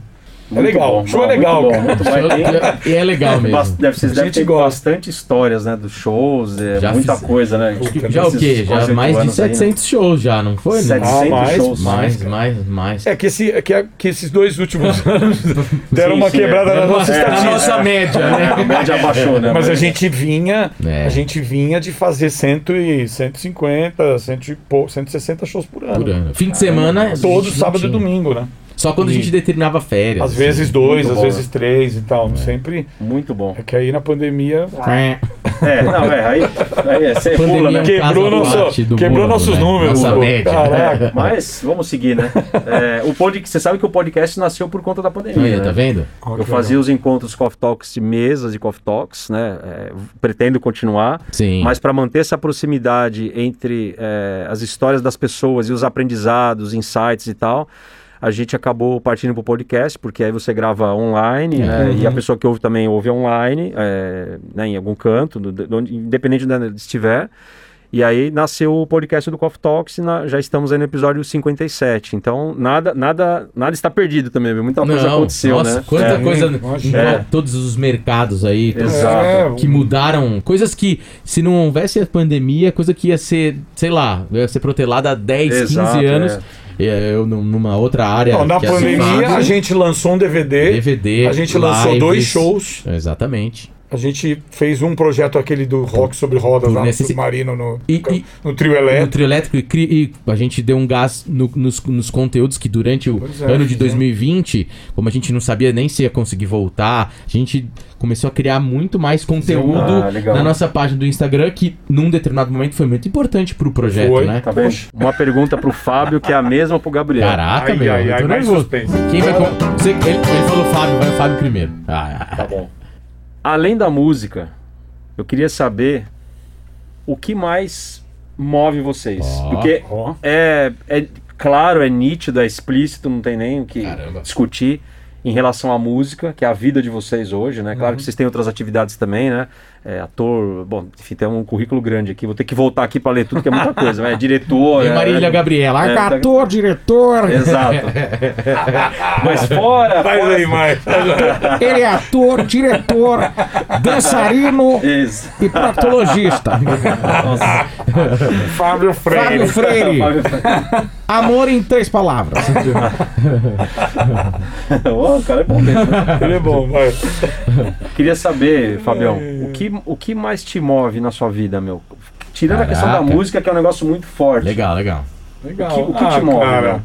Speaker 2: É
Speaker 1: Muito
Speaker 2: legal.
Speaker 1: bom,
Speaker 2: o show
Speaker 1: bom,
Speaker 2: é legal,
Speaker 1: muito bom,
Speaker 2: cara.
Speaker 1: muito bom. Tem-
Speaker 3: E é legal mesmo.
Speaker 1: Deve, vocês
Speaker 2: A
Speaker 1: devem
Speaker 2: gente
Speaker 1: ter
Speaker 2: gosta.
Speaker 1: bastante histórias, né? Dos shows, é,
Speaker 3: Já
Speaker 1: muita
Speaker 3: fiz-
Speaker 1: coisa, né?
Speaker 3: Já o quê? Já mais de
Speaker 1: anos aí, né?
Speaker 3: 700 shows já, não foi? né?
Speaker 1: 700
Speaker 2: Ah, mais,
Speaker 1: shows.
Speaker 3: Mais, mais, mais.
Speaker 2: É que, esse, que, que esses dois últimos anos deram
Speaker 1: Sim,
Speaker 2: uma
Speaker 1: sim,
Speaker 2: quebrada
Speaker 1: é.
Speaker 2: na nossa
Speaker 1: É,
Speaker 3: Na
Speaker 2: estatística.
Speaker 3: nossa média,
Speaker 1: É,
Speaker 3: né?
Speaker 1: a média abaixou, né?
Speaker 2: Mas a gente vinha,
Speaker 3: É.
Speaker 2: a gente vinha de fazer 100 e 150, 100 e pou- 160 shows por ano.
Speaker 3: Por ano. Fim de semana.
Speaker 2: Todo sábado e domingo, né?
Speaker 3: Só quando a gente determinava férias.
Speaker 2: Às vezes dois,
Speaker 1: muito
Speaker 2: às
Speaker 1: bom,
Speaker 2: vezes três e tal. Sempre.
Speaker 1: Muito bom.
Speaker 2: É que aí na pandemia
Speaker 3: É.
Speaker 1: É, não, é, aí, aí é, você
Speaker 3: Pandemia
Speaker 1: pula, né?
Speaker 3: é um
Speaker 2: Quebrou
Speaker 3: caso à
Speaker 2: nosso- quebrou
Speaker 3: mundo,
Speaker 2: nossos
Speaker 3: né?
Speaker 2: números,
Speaker 3: Nossa média.
Speaker 2: Caraca.
Speaker 1: Mas vamos seguir, né? É, o pod, você sabe que o podcast nasceu por conta da pandemia,
Speaker 3: Aí,
Speaker 1: né?
Speaker 3: tá vendo?
Speaker 1: Eu fazia os encontros Coffee Talks de mesas de Coffee Talks, né? É, pretendo continuar.
Speaker 3: Sim.
Speaker 1: Mas para manter essa proximidade entre é, as histórias das pessoas e os aprendizados, insights e tal, a gente acabou partindo para o podcast, porque aí você grava online,
Speaker 3: É.
Speaker 1: né, e a pessoa que ouve também ouve online, é, né, em algum canto, do- de onde- independente de onde estiver. E aí nasceu o podcast do Coffee Talks e na- já estamos aí no episódio 57. Então, nada, nada, nada está perdido também, viu? Muita coisa
Speaker 3: Não,
Speaker 1: aconteceu,
Speaker 3: nossa,
Speaker 1: né?
Speaker 3: quanta
Speaker 1: É.
Speaker 3: coisa
Speaker 2: imagina.
Speaker 3: em
Speaker 1: É.
Speaker 3: todos os mercados aí, todos-
Speaker 1: Exato.
Speaker 2: É,
Speaker 3: que mudaram, coisas que se não houvesse a pandemia, coisa que ia ser, sei lá, ia ser protelada há 10,
Speaker 1: Exato,
Speaker 3: 15 anos.
Speaker 1: É.
Speaker 3: Eu num- numa outra área.
Speaker 2: Não, na
Speaker 3: é
Speaker 2: pandemia a gente lançou um DVD,
Speaker 3: DVD,
Speaker 2: a gente lançou
Speaker 3: lives.
Speaker 2: dois shows.
Speaker 3: Exatamente.
Speaker 2: A gente fez um projeto aquele do rock sobre rodas lá no
Speaker 3: necessi-
Speaker 2: submarino no,
Speaker 3: E- e-
Speaker 2: no trio
Speaker 3: No
Speaker 2: elétrico.
Speaker 3: trio elétrico e, cri- e a gente deu um gás no- nos, nos conteúdos que durante o
Speaker 2: Pois é,
Speaker 3: ano de
Speaker 2: fizemos.
Speaker 3: 2020, como a gente não sabia nem se ia conseguir voltar, a gente começou a criar muito mais conteúdo
Speaker 1: Ah,
Speaker 3: na nossa página do Instagram, que num determinado momento foi muito importante pro projeto,
Speaker 2: Foi.
Speaker 3: né?
Speaker 1: Tá vendo? Uma pergunta pro Fábio que é a mesma pro Gabriel.
Speaker 3: Caraca,
Speaker 2: Ai,
Speaker 3: meu,
Speaker 2: ai,
Speaker 3: eu
Speaker 2: ai,
Speaker 3: nervoso. Quem vai com... Você- ele, ele falou Fábio, vai o Fábio primeiro. Ah,
Speaker 1: Tá bom. Além da música, eu queria saber o que mais move vocês.
Speaker 3: Ó,
Speaker 1: Porque
Speaker 2: ó.
Speaker 1: é, é claro, é nítido, é explícito, não tem nem o que
Speaker 3: Caramba.
Speaker 1: discutir em relação à música, que é a vida de vocês hoje, né?
Speaker 3: Uhum.
Speaker 1: Claro que vocês têm outras atividades também, né? É, ator, bom, enfim, tem um currículo grande aqui. Vou ter que voltar aqui para ler tudo, que é muita coisa. né? É diretor.
Speaker 3: E
Speaker 1: é-
Speaker 3: Marília Gabriela,
Speaker 1: é, tá-
Speaker 3: ator, diretor.
Speaker 1: Exato. Mas fora.
Speaker 2: Faz
Speaker 1: fora-
Speaker 2: aí, mais.
Speaker 3: Ele é ator, diretor, dançarino
Speaker 1: Isso.
Speaker 3: e proctologista.
Speaker 1: Nossa.
Speaker 2: Fábio Freire.
Speaker 3: Fábio Freire. Amor em três palavras.
Speaker 1: Ô, o cara é bom mesmo.
Speaker 2: Ele é bom, vai.
Speaker 1: Queria saber, Fabião, o que, o que mais te move na sua vida, meu? Tirando a questão da
Speaker 3: Caraca.
Speaker 1: música, que é um negócio muito forte.
Speaker 3: Legal, legal.
Speaker 2: Legal.
Speaker 1: O que- o que te move, meu?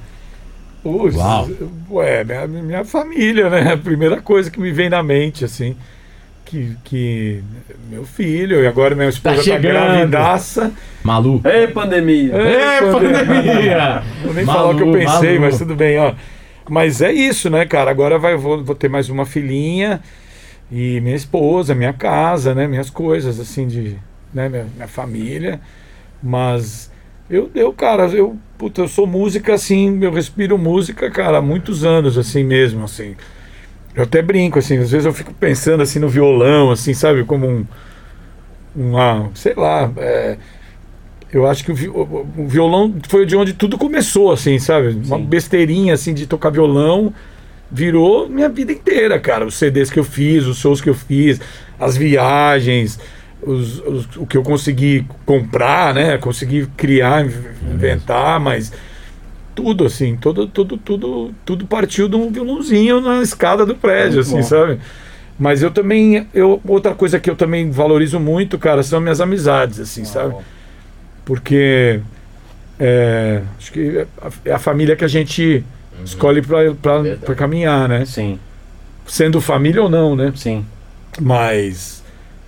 Speaker 2: Putz,
Speaker 3: Uau.
Speaker 2: Ué, minha, minha família, né? A primeira coisa que me vem na mente, assim. Que, que meu filho, e agora minha esposa tá,
Speaker 3: chegando.
Speaker 2: gravidaça.
Speaker 3: Malu.
Speaker 1: Ei, pandemia!
Speaker 2: É, pandemia! Vou nem falar o que eu
Speaker 3: Malu,
Speaker 2: pensei,
Speaker 3: Malu.
Speaker 2: mas tudo bem, ó. Mas é isso, né, cara? Agora vai, vou, vou ter mais uma filhinha e minha esposa, minha casa, né? Minhas coisas, assim, de. Né, minha, minha família. Mas eu, eu, cara, eu, puta, eu sou música, assim, eu respiro música, cara, há muitos anos, assim mesmo, assim. Eu até brinco, assim, às vezes eu fico pensando, assim, no violão, assim, sabe? Como um. Uma, sei lá, é, eu acho que o, o- violão foi de onde tudo começou, assim, sabe? Uma
Speaker 1: Sim.
Speaker 2: besteirinha, assim, de tocar violão. Virou minha vida inteira, cara. Os CDs que eu fiz, os shows que eu fiz, as viagens, os- os- o que eu consegui comprar, né? Consegui criar, inv- inventar, mas tudo, assim. Tudo, tudo, tudo, tudo partiu de um violãozinho na escada do prédio,
Speaker 1: Muito
Speaker 2: assim,
Speaker 1: bom.
Speaker 2: sabe? Mas eu também. Eu, outra coisa que eu também valorizo muito, cara, são minhas amizades, assim, sabe? Porque é, acho que é a, é a família que a gente escolhe pra, pra,
Speaker 3: Verdade.
Speaker 2: pra caminhar, né?
Speaker 1: Sim,
Speaker 2: Sendo família ou não, né?
Speaker 1: sim,
Speaker 2: Mas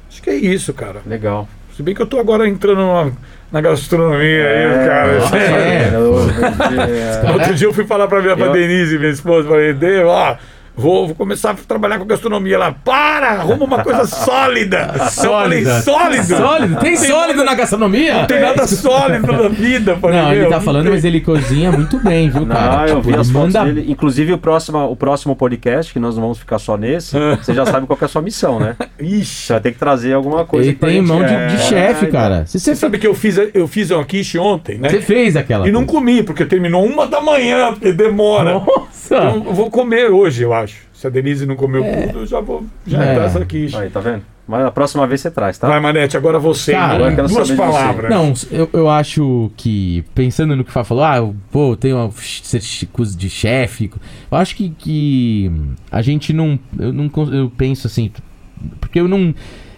Speaker 2: acho que é isso, cara.
Speaker 1: legal.
Speaker 2: Se bem que eu tô agora entrando numa- na gastronomia aí, cara.
Speaker 3: nossa, é.
Speaker 1: eu-
Speaker 2: Outro dia eu fui falar pra, minha, pra
Speaker 1: Eu-
Speaker 2: Denise, minha esposa, falei, Dê, ó, vou, vou começar a trabalhar com gastronomia. Ela, para, arruma uma coisa sólida. Eu falei, sólido?
Speaker 3: Sólido? Tem sólido na gastronomia?
Speaker 2: Não tem nada sólido na vida. Falei,
Speaker 3: Não, ele
Speaker 2: meu,
Speaker 3: tá falando,
Speaker 2: tem.
Speaker 3: mas ele cozinha muito bem, viu, cara?
Speaker 1: Não, eu
Speaker 3: Tipo,
Speaker 1: vi as
Speaker 3: ele
Speaker 1: fotos
Speaker 3: manda
Speaker 1: dele. Inclusive, o próximo, o próximo podcast, que nós não vamos ficar só nesse, você já sabe qual que é a sua missão, né?
Speaker 2: Ixi.
Speaker 1: Você vai ter que trazer alguma coisa
Speaker 3: Ele tem
Speaker 1: gente-
Speaker 3: mão de,
Speaker 1: É,
Speaker 3: de chefe,
Speaker 1: é,
Speaker 3: cara. Se
Speaker 2: Você
Speaker 3: você,
Speaker 2: sabe que eu fiz, eu fiz uma quiche ontem, né?
Speaker 3: você fez aquela.
Speaker 2: E não comi, porque terminou uma da manhã, porque demora.
Speaker 3: Nossa!
Speaker 2: Então, eu vou comer hoje, eu acho. Se a Denise não comeu tudo, eu já vou jantar
Speaker 3: É.
Speaker 2: essa quiche.
Speaker 1: Aí, tá vendo? Mas a próxima vez você traz, tá?
Speaker 2: Vai, Manete, agora você.
Speaker 3: Cara,
Speaker 2: Agora
Speaker 1: quero
Speaker 2: duas palavras.
Speaker 3: Não, eu, eu acho que, pensando no que o Fá falou, ah, eu, pô, eu tenho ser de chefe. Eu acho que, que a gente não. Eu, não. Eu penso assim. Porque eu não.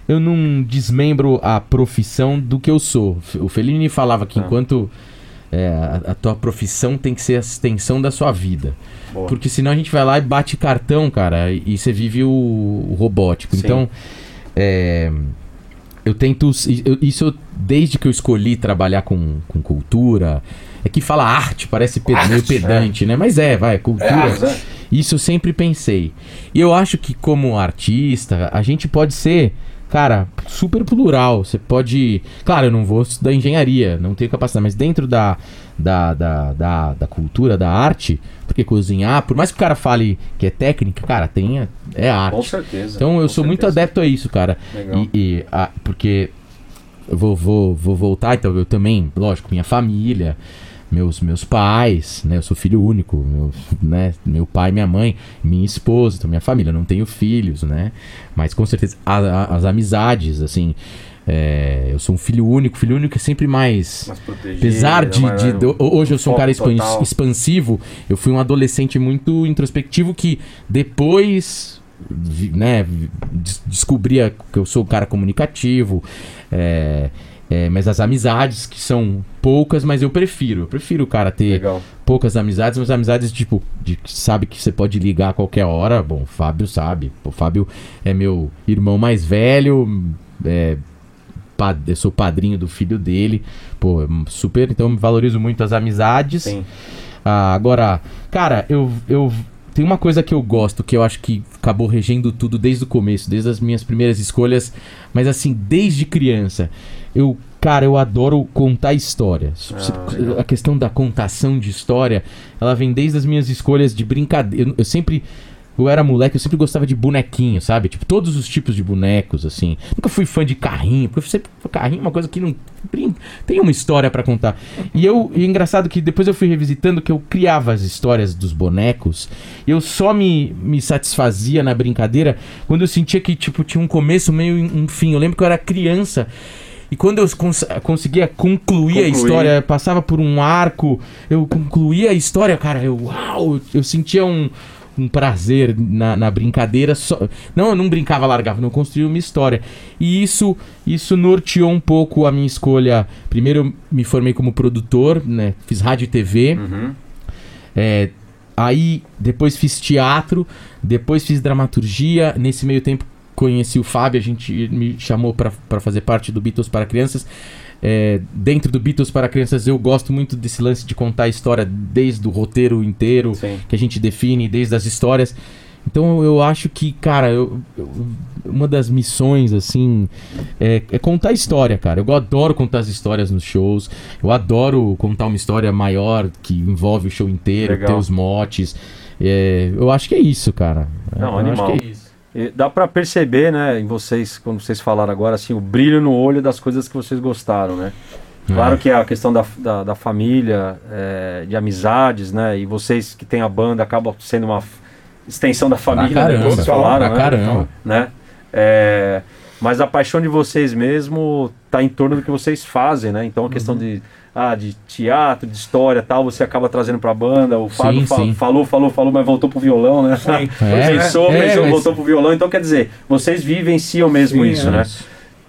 Speaker 3: Eu não desmembro a profissão do que eu sou. O Fellini falava que
Speaker 1: Ah.
Speaker 3: É, a, a tua profissão tem que ser a extensão da sua vida.
Speaker 1: Boa.
Speaker 3: Porque senão a gente vai lá e bate cartão, cara, e, e você vive o, o robótico.
Speaker 1: Sim.
Speaker 3: Então, é, eu tento. eu- isso eu- desde que eu escolhi trabalhar com, com cultura. É que fala arte, parece pe- meio pedante, né? Mas é, vai, cultura.
Speaker 1: mas é.
Speaker 3: Isso eu sempre pensei. E eu acho que, como artista, a gente pode ser, cara, super plural. Você pode. Claro, eu não vou estudar engenharia, não tenho capacidade, mas dentro da, da, da, da, da cultura, da arte, porque cozinhar, por mais que o cara fale que é técnica, cara, tem, é- arte.
Speaker 1: Com certeza.
Speaker 3: Então eu sou muito
Speaker 1: certeza.
Speaker 3: adepto a isso, cara.
Speaker 1: Legal.
Speaker 3: E, e, ah, porque eu vou, vou, vou voltar, então eu também, lógico, minha família, meus, meus pais, né? Eu sou filho único, meu, né? Meu pai, minha mãe, minha esposa, então minha família, eu não tenho filhos, né? Mas com certeza a- a- as amizades, assim. é, eu sou um filho único, filho único é sempre mais.
Speaker 1: Mais protegido,
Speaker 3: Apesar de,
Speaker 1: mais-
Speaker 3: de- de- hoje eu sou um cara
Speaker 1: total.
Speaker 3: expansivo, eu fui um adolescente muito introspectivo que depois né, descobria que eu sou um cara comunicativo, é, é, mas as amizades que são poucas, mas eu prefiro, eu prefiro o cara ter
Speaker 1: Legal.
Speaker 3: poucas amizades, mas amizades tipo de que sabe que você pode ligar a qualquer hora. Bom, o Fábio sabe, o Fábio é meu irmão mais velho, é, eu sou padrinho do filho dele. Pô, é super. Então eu valorizo muito as amizades.
Speaker 1: Sim.
Speaker 3: Ah, agora, cara, eu, eu. Tem uma coisa que eu gosto, que eu acho que acabou regendo tudo desde o começo, desde as minhas primeiras escolhas, mas assim, desde criança. Eu, cara, eu adoro contar histórias.
Speaker 1: Ah,
Speaker 3: a questão da contação de história, ela vem desde as minhas escolhas de brincadeira. Eu, eu sempre. Eu era moleque, eu sempre gostava de bonequinho, sabe? Tipo, todos os tipos de bonecos, assim. Nunca fui fã de carrinho, porque sempre carrinho é uma coisa que não tem uma história pra contar. E eu, e é engraçado que depois eu fui revisitando que eu criava as histórias dos bonecos, e eu só me, me satisfazia na brincadeira quando eu sentia que, tipo, tinha um começo, meio e um fim. Eu lembro que eu era criança. E quando eu cons- conseguia concluir, a
Speaker 1: Concluir.
Speaker 3: história, passava por um arco, eu concluía a história, cara, eu, uau, eu sentia um, um prazer na, na brincadeira. Só, não, eu não brincava, largava, não construía uma história. E isso, isso norteou um pouco a minha escolha. Primeiro eu me formei como produtor, né? Fiz rádio e TV.
Speaker 1: Uhum.
Speaker 3: É, aí depois fiz teatro, depois fiz dramaturgia. Nesse meio tempo conheci o Fábio, a gente me chamou pra pra fazer parte do Beatles para Crianças. É, dentro do Beatles para Crianças eu gosto muito desse lance de contar a história desde o roteiro inteiro
Speaker 1: Sim.
Speaker 3: que a gente define, desde as histórias. Então eu acho que, cara, eu- eu- uma das missões, assim, é, é contar a história, cara. Eu adoro contar as histórias nos shows. Eu adoro contar uma história maior que envolve o show inteiro,
Speaker 1: Legal.
Speaker 3: ter os motes. É, eu acho que é isso, cara.
Speaker 1: Não,
Speaker 3: eu
Speaker 1: animal.
Speaker 3: acho que é isso.
Speaker 1: E dá pra perceber, né, em vocês, quando vocês falaram agora, assim, o brilho no olho das coisas que vocês gostaram, né? Claro
Speaker 3: É.
Speaker 1: que a questão da, da, da família, é, de amizades, né? E vocês que têm a banda acabam sendo uma extensão da família, né,
Speaker 3: caramba,
Speaker 1: como vocês falaram,
Speaker 3: pra
Speaker 1: né?
Speaker 3: caramba.
Speaker 1: né? É, mas a paixão de vocês mesmo tá em torno do que vocês fazem, né? Então a questão de, ah, de teatro, de história tal, você acaba trazendo pra banda. O Fábio
Speaker 3: Sim,
Speaker 1: fa-
Speaker 3: sim.
Speaker 1: falou, falou, falou, mas voltou pro violão, né?
Speaker 3: É,
Speaker 1: Pensou,
Speaker 3: é,
Speaker 1: pensou,
Speaker 3: mas-
Speaker 1: voltou pro violão. Então quer dizer, vocês vivenciam mesmo
Speaker 2: Sim,
Speaker 1: isso,
Speaker 2: é.
Speaker 1: né?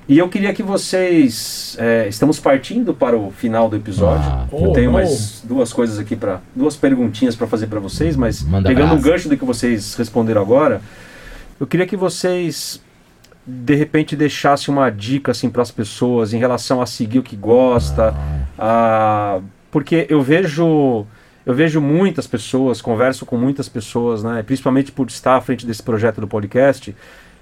Speaker 1: E eu queria que vocês. é, estamos partindo para o final do episódio.
Speaker 3: Ah,
Speaker 1: eu
Speaker 2: oh,
Speaker 1: tenho
Speaker 2: oh.
Speaker 1: mais duas coisas aqui para duas perguntinhas para fazer para vocês, mas
Speaker 3: Manda
Speaker 1: pegando o
Speaker 3: brasa.
Speaker 1: gancho do que vocês responderam agora, eu queria que vocês de repente deixassem uma dica assim para as pessoas em relação a seguir o que gosta, a... porque eu vejo eu vejo muitas pessoas, converso com muitas pessoas, né, principalmente por estar à frente desse projeto do podcast,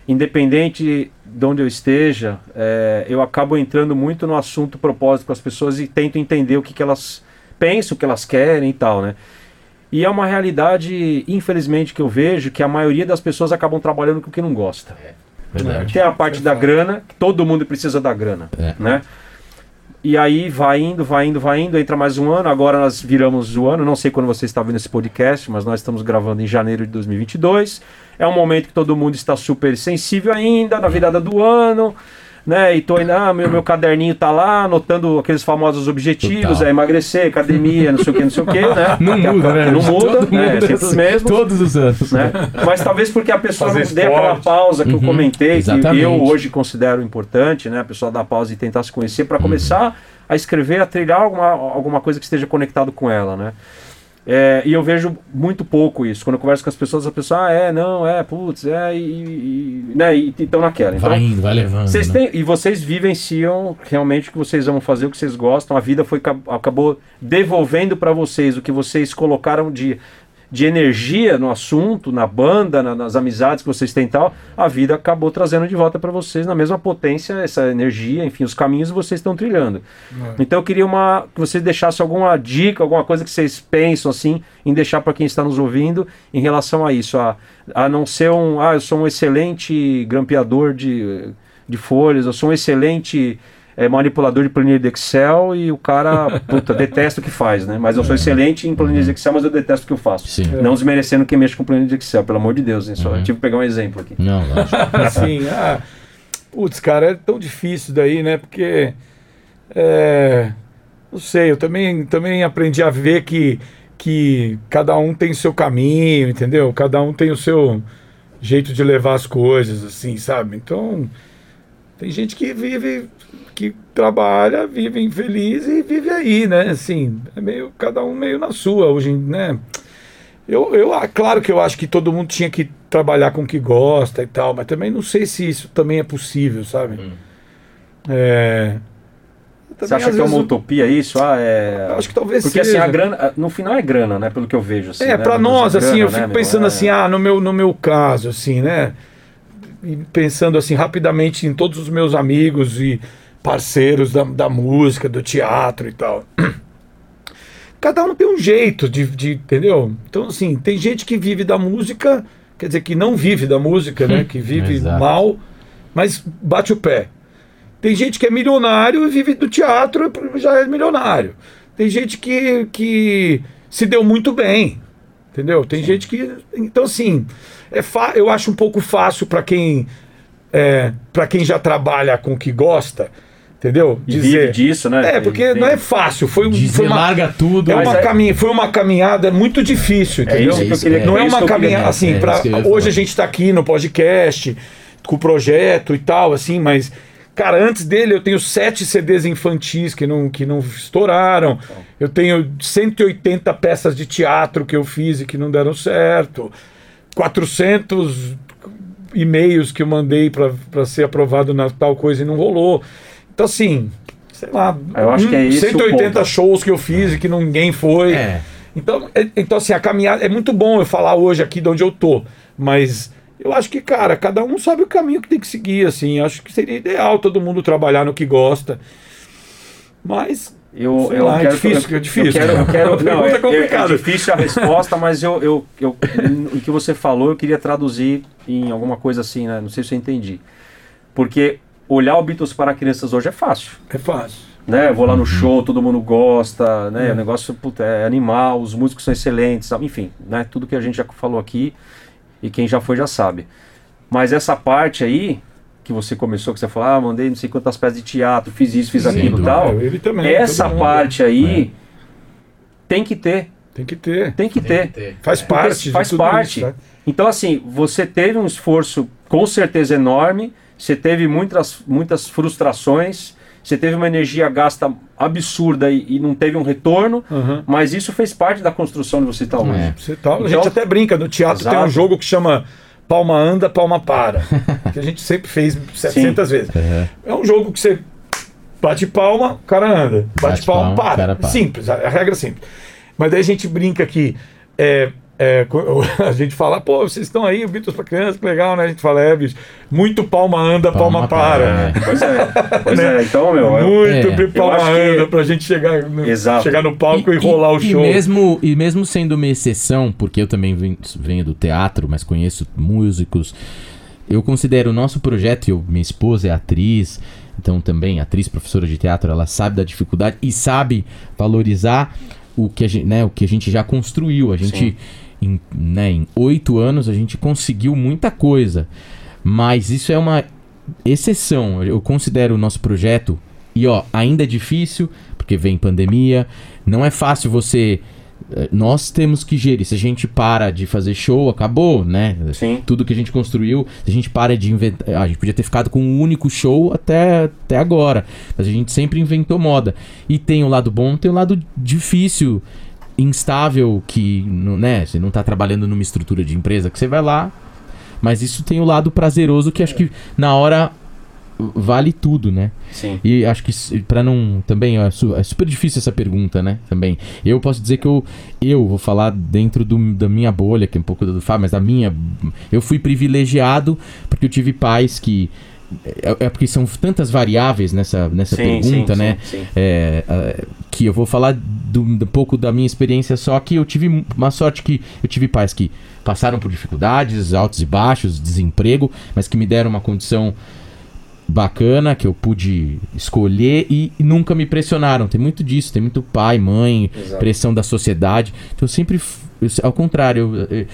Speaker 1: independente de onde eu esteja, é, eu acabo entrando muito no assunto propósito com as pessoas e tento entender o que, que elas pensam, o que elas querem e tal, né? E é uma realidade, infelizmente, que eu vejo que a maioria das pessoas acabam trabalhando com o que não gosta.
Speaker 3: Verdade.
Speaker 1: Tem a parte da grana, que todo mundo precisa da grana,
Speaker 3: É.
Speaker 1: né? E aí vai indo, vai indo, vai indo, entra mais um ano, agora nós viramos o ano, não sei quando você está vendo esse podcast, mas nós estamos gravando em janeiro de 2022. É um momento que todo mundo está super sensível ainda, na virada do ano, né? E tô ainda, ah, meu, meu caderninho tá lá, anotando aqueles famosos objetivos,
Speaker 3: Total.
Speaker 1: é emagrecer, academia, não sei o que, não sei o que, né?
Speaker 3: Não
Speaker 1: Que a-
Speaker 3: muda, né?
Speaker 1: Não muda,
Speaker 3: Todo
Speaker 1: né? É sempre
Speaker 3: assim,
Speaker 1: os mesmos
Speaker 3: Todos os anos.
Speaker 1: né? Mas talvez porque a pessoa
Speaker 2: Fazer
Speaker 1: não dê aquela pausa que eu
Speaker 3: Uhum,
Speaker 1: comentei, que
Speaker 3: exatamente.
Speaker 1: eu hoje considero importante, né? A pessoa dar pausa e tentar se conhecer para começar a escrever, a trilhar alguma, alguma coisa que esteja conectado com ela, né? É, e eu vejo muito pouco isso. Quando eu converso com as pessoas, a pessoa, ah, é, não, é, putz, é, e, e, né, e estão naquela. Então,
Speaker 3: Vai indo, vai levando.
Speaker 1: vocês
Speaker 3: né?
Speaker 1: têm, e vocês vivenciam realmente o que vocês vão fazer, o que vocês gostam. A vida foi ca- acabou devolvendo para vocês o que vocês colocaram de, de energia no assunto, na banda, na- nas amizades que vocês têm e tal. A vida acabou trazendo de volta para vocês na mesma potência essa energia, enfim, os caminhos vocês estão trilhando. Então eu queria uma que vocês deixassem alguma dica, alguma coisa que vocês pensam assim em deixar para quem está nos ouvindo em relação a isso, a, a não ser um, ah, eu sou um excelente grampeador de, de folhas, eu sou um excelente eh, manipulador de planilha de Excel e o cara, puta, detesta o que faz, né? Mas eu sou excelente em planilhas de Excel, mas eu detesto o que eu faço.
Speaker 3: Sim.
Speaker 1: Não desmerecendo quem mexe com planilha de Excel, pelo amor de Deus, hein? Só,
Speaker 3: Uhum.
Speaker 1: eu tive que pegar um exemplo aqui.
Speaker 3: Não, lógico.
Speaker 2: assim, ah, putz, cara, é tão difícil daí, né? Porque, é, não sei, eu também, também aprendi a ver que, que cada um tem seu caminho, entendeu? Cada um tem o seu jeito de levar as coisas, assim, sabe? Então, tem gente que vive, que trabalha, vive infeliz e vive aí, né? Assim, é meio, cada um meio na sua hoje, né? Eu, eu, ah, claro que eu acho que todo mundo tinha que trabalhar com o que gosta e tal, mas também não sei se isso também é possível, sabe? É,
Speaker 1: Você
Speaker 2: também,
Speaker 1: acha
Speaker 2: às
Speaker 1: que é uma utopia isso? Ah, é...
Speaker 2: eu acho que talvez
Speaker 1: Porque
Speaker 2: seja.
Speaker 1: assim, a grana, no final é grana, né? Pelo que eu vejo. Assim,
Speaker 2: É,
Speaker 1: né?
Speaker 2: pra
Speaker 1: Vamos
Speaker 2: nós,
Speaker 1: dizer,
Speaker 2: assim, eu
Speaker 1: grana,
Speaker 2: fico
Speaker 1: né,
Speaker 2: pensando?
Speaker 1: É.
Speaker 2: assim, ah, no meu, no meu caso, assim, né? E pensando assim, rapidamente em todos os meus amigos e parceiros da, da música, do teatro e tal. Cada um tem um jeito de, de, entendeu? Então, assim, tem gente que vive da música, quer dizer, que não vive da música, né? Que vive
Speaker 3: Exato.
Speaker 2: mal, mas bate o pé. Tem gente que é milionário e vive do teatro e já é milionário. Tem gente que, que se deu muito bem, entendeu? Tem gente que. Então, assim, é fa... eu acho um pouco fácil para quem, é, para quem já trabalha com o que gosta, entendeu?
Speaker 1: E vive disso, né?
Speaker 2: É, porque
Speaker 1: Tem-
Speaker 2: não é fácil. Foi,
Speaker 3: Dizer,
Speaker 2: foi uma,
Speaker 3: larga tudo.
Speaker 2: é uma
Speaker 1: é-
Speaker 2: caminha, foi uma caminhada muito difícil, entendeu?
Speaker 1: isso que eu queria-
Speaker 2: não é
Speaker 1: é isso
Speaker 2: uma caminhada assim,
Speaker 3: é
Speaker 2: pra,
Speaker 3: isso ia
Speaker 2: hoje a gente tá aqui no podcast com o projeto e tal, assim, mas cara, antes dele eu tenho sete CDs infantis que não, que não estouraram. Eu tenho 180 peças de teatro que eu fiz e que não deram certo. 400 e-mails que eu mandei para ser aprovado na tal coisa e não rolou. Então, assim, sei lá,
Speaker 1: Eu acho que é esse o
Speaker 2: 180
Speaker 1: ponto.
Speaker 2: shows que eu fiz e que ninguém foi.
Speaker 3: É.
Speaker 2: Então, é- então, assim, a caminhada. É muito bom eu falar hoje aqui de onde eu tô, mas eu acho que, cara, cada um sabe o caminho que tem que seguir, assim. Acho que seria ideal todo mundo trabalhar no que gosta. Mas.
Speaker 1: Eu,
Speaker 2: Sei
Speaker 1: eu
Speaker 2: lá, é
Speaker 1: quero,
Speaker 2: difícil,
Speaker 1: eu,
Speaker 2: é difícil.
Speaker 1: Eu quero, eu quero, não, é,
Speaker 2: é complicada.
Speaker 1: é difícil a resposta, mas eu, eu, eu, o que você falou eu queria traduzir em alguma coisa assim, né? Não sei se eu entendi. Porque olhar o Beatles para crianças hoje é fácil.
Speaker 2: É fácil.
Speaker 1: né? Eu vou
Speaker 2: Uhum.
Speaker 1: lá no show, todo mundo gosta, né? O negócio puta, é animal, os músicos são excelentes, sabe? enfim, né? Tudo que a gente já falou aqui e quem já foi já sabe. Mas essa parte aí, que você começou, que você falou, ah, mandei não sei quantas peças de teatro, fiz isso, fiz
Speaker 3: Sim,
Speaker 1: aquilo e tal.
Speaker 2: Ele também.
Speaker 1: Essa parte aí tem que ter,
Speaker 2: Tem que ter.
Speaker 1: tem que ter.
Speaker 2: Faz
Speaker 1: Porque
Speaker 2: parte. de
Speaker 1: faz
Speaker 2: tudo
Speaker 1: parte.
Speaker 2: isso, né?
Speaker 1: Então, assim, você teve um esforço com certeza enorme, você teve muitas, muitas frustrações, você teve uma energia gasta absurda e, e não teve um retorno,
Speaker 2: Uhum.
Speaker 1: mas isso fez parte da construção de você estar hoje.
Speaker 3: É.
Speaker 2: Você tá, a
Speaker 1: Então-
Speaker 2: gente até brinca, no teatro tem um
Speaker 1: Exato.
Speaker 2: jogo que chama Palma anda, palma para. que a gente sempre fez 700 vezes. É um jogo que você bate palma, o cara anda. Bate,
Speaker 3: Bate
Speaker 2: palma,
Speaker 3: palma,
Speaker 2: para.
Speaker 3: para.
Speaker 2: Simples, a, a regra é simples. Mas daí a gente brinca que é, é, a gente fala, pô, vocês estão aí, o Beatles pra criança, que legal, né? A gente fala, é, bicho, muito palma anda, palma,
Speaker 3: Palma
Speaker 2: para.
Speaker 3: para,
Speaker 1: Pois é, pois é. Então, meu, eu-
Speaker 2: Muito
Speaker 3: É.
Speaker 2: de palma
Speaker 1: acho que-
Speaker 2: anda pra gente chegar no,
Speaker 1: Exato.
Speaker 2: chegar no palco e, rolar o
Speaker 3: e
Speaker 2: show.
Speaker 3: mesmo, e mesmo sendo uma exceção, porque eu também venho, venho do teatro, mas conheço músicos, eu considero o nosso projeto, eu, minha esposa é atriz, então também atriz, professora de teatro, ela sabe da dificuldade e sabe valorizar o que a gente, né, o que a gente já construiu. A gente, em, né, em oito anos, a gente conseguiu muita coisa, mas isso é uma exceção. Eu considero o nosso projeto, e ó, ainda é difícil, porque vem pandemia, não é fácil você. Eh, Nós temos que gerir. Se a gente para de fazer show, acabou, né?
Speaker 1: Sim.
Speaker 3: Tudo que a gente construiu, se a gente para de inventar. A gente podia ter ficado com um único show até, até agora. Mas a gente sempre inventou moda. E tem o lado bom, tem o lado difícil, instável, que não- né, você não tá trabalhando numa estrutura de empresa que você vai lá. Mas isso tem o lado prazeroso que acho que na hora vale tudo, né?
Speaker 1: Sim.
Speaker 3: E acho que pra não também é, é super difícil essa pergunta, né? Também. Eu posso dizer que eu eu vou falar dentro do, da minha bolha, que é um pouco do Fábio, mas da minha eu fui privilegiado porque eu tive pais que é, é porque são tantas variáveis nessa nessa
Speaker 1: Sim,
Speaker 3: pergunta,
Speaker 1: sim,
Speaker 3: né?
Speaker 1: sim, sim.
Speaker 3: É, é, que eu vou falar do, um pouco da minha experiência só que eu tive uma sorte que eu tive pais que passaram por dificuldades, altos e baixos, desemprego, mas que me deram uma condição bacana que eu pude escolher e, e nunca me pressionaram. Tem muito disso, tem muito pai, mãe,
Speaker 1: Exato.
Speaker 3: pressão da sociedade. Então eu sempre, eu- ao contrário, eu,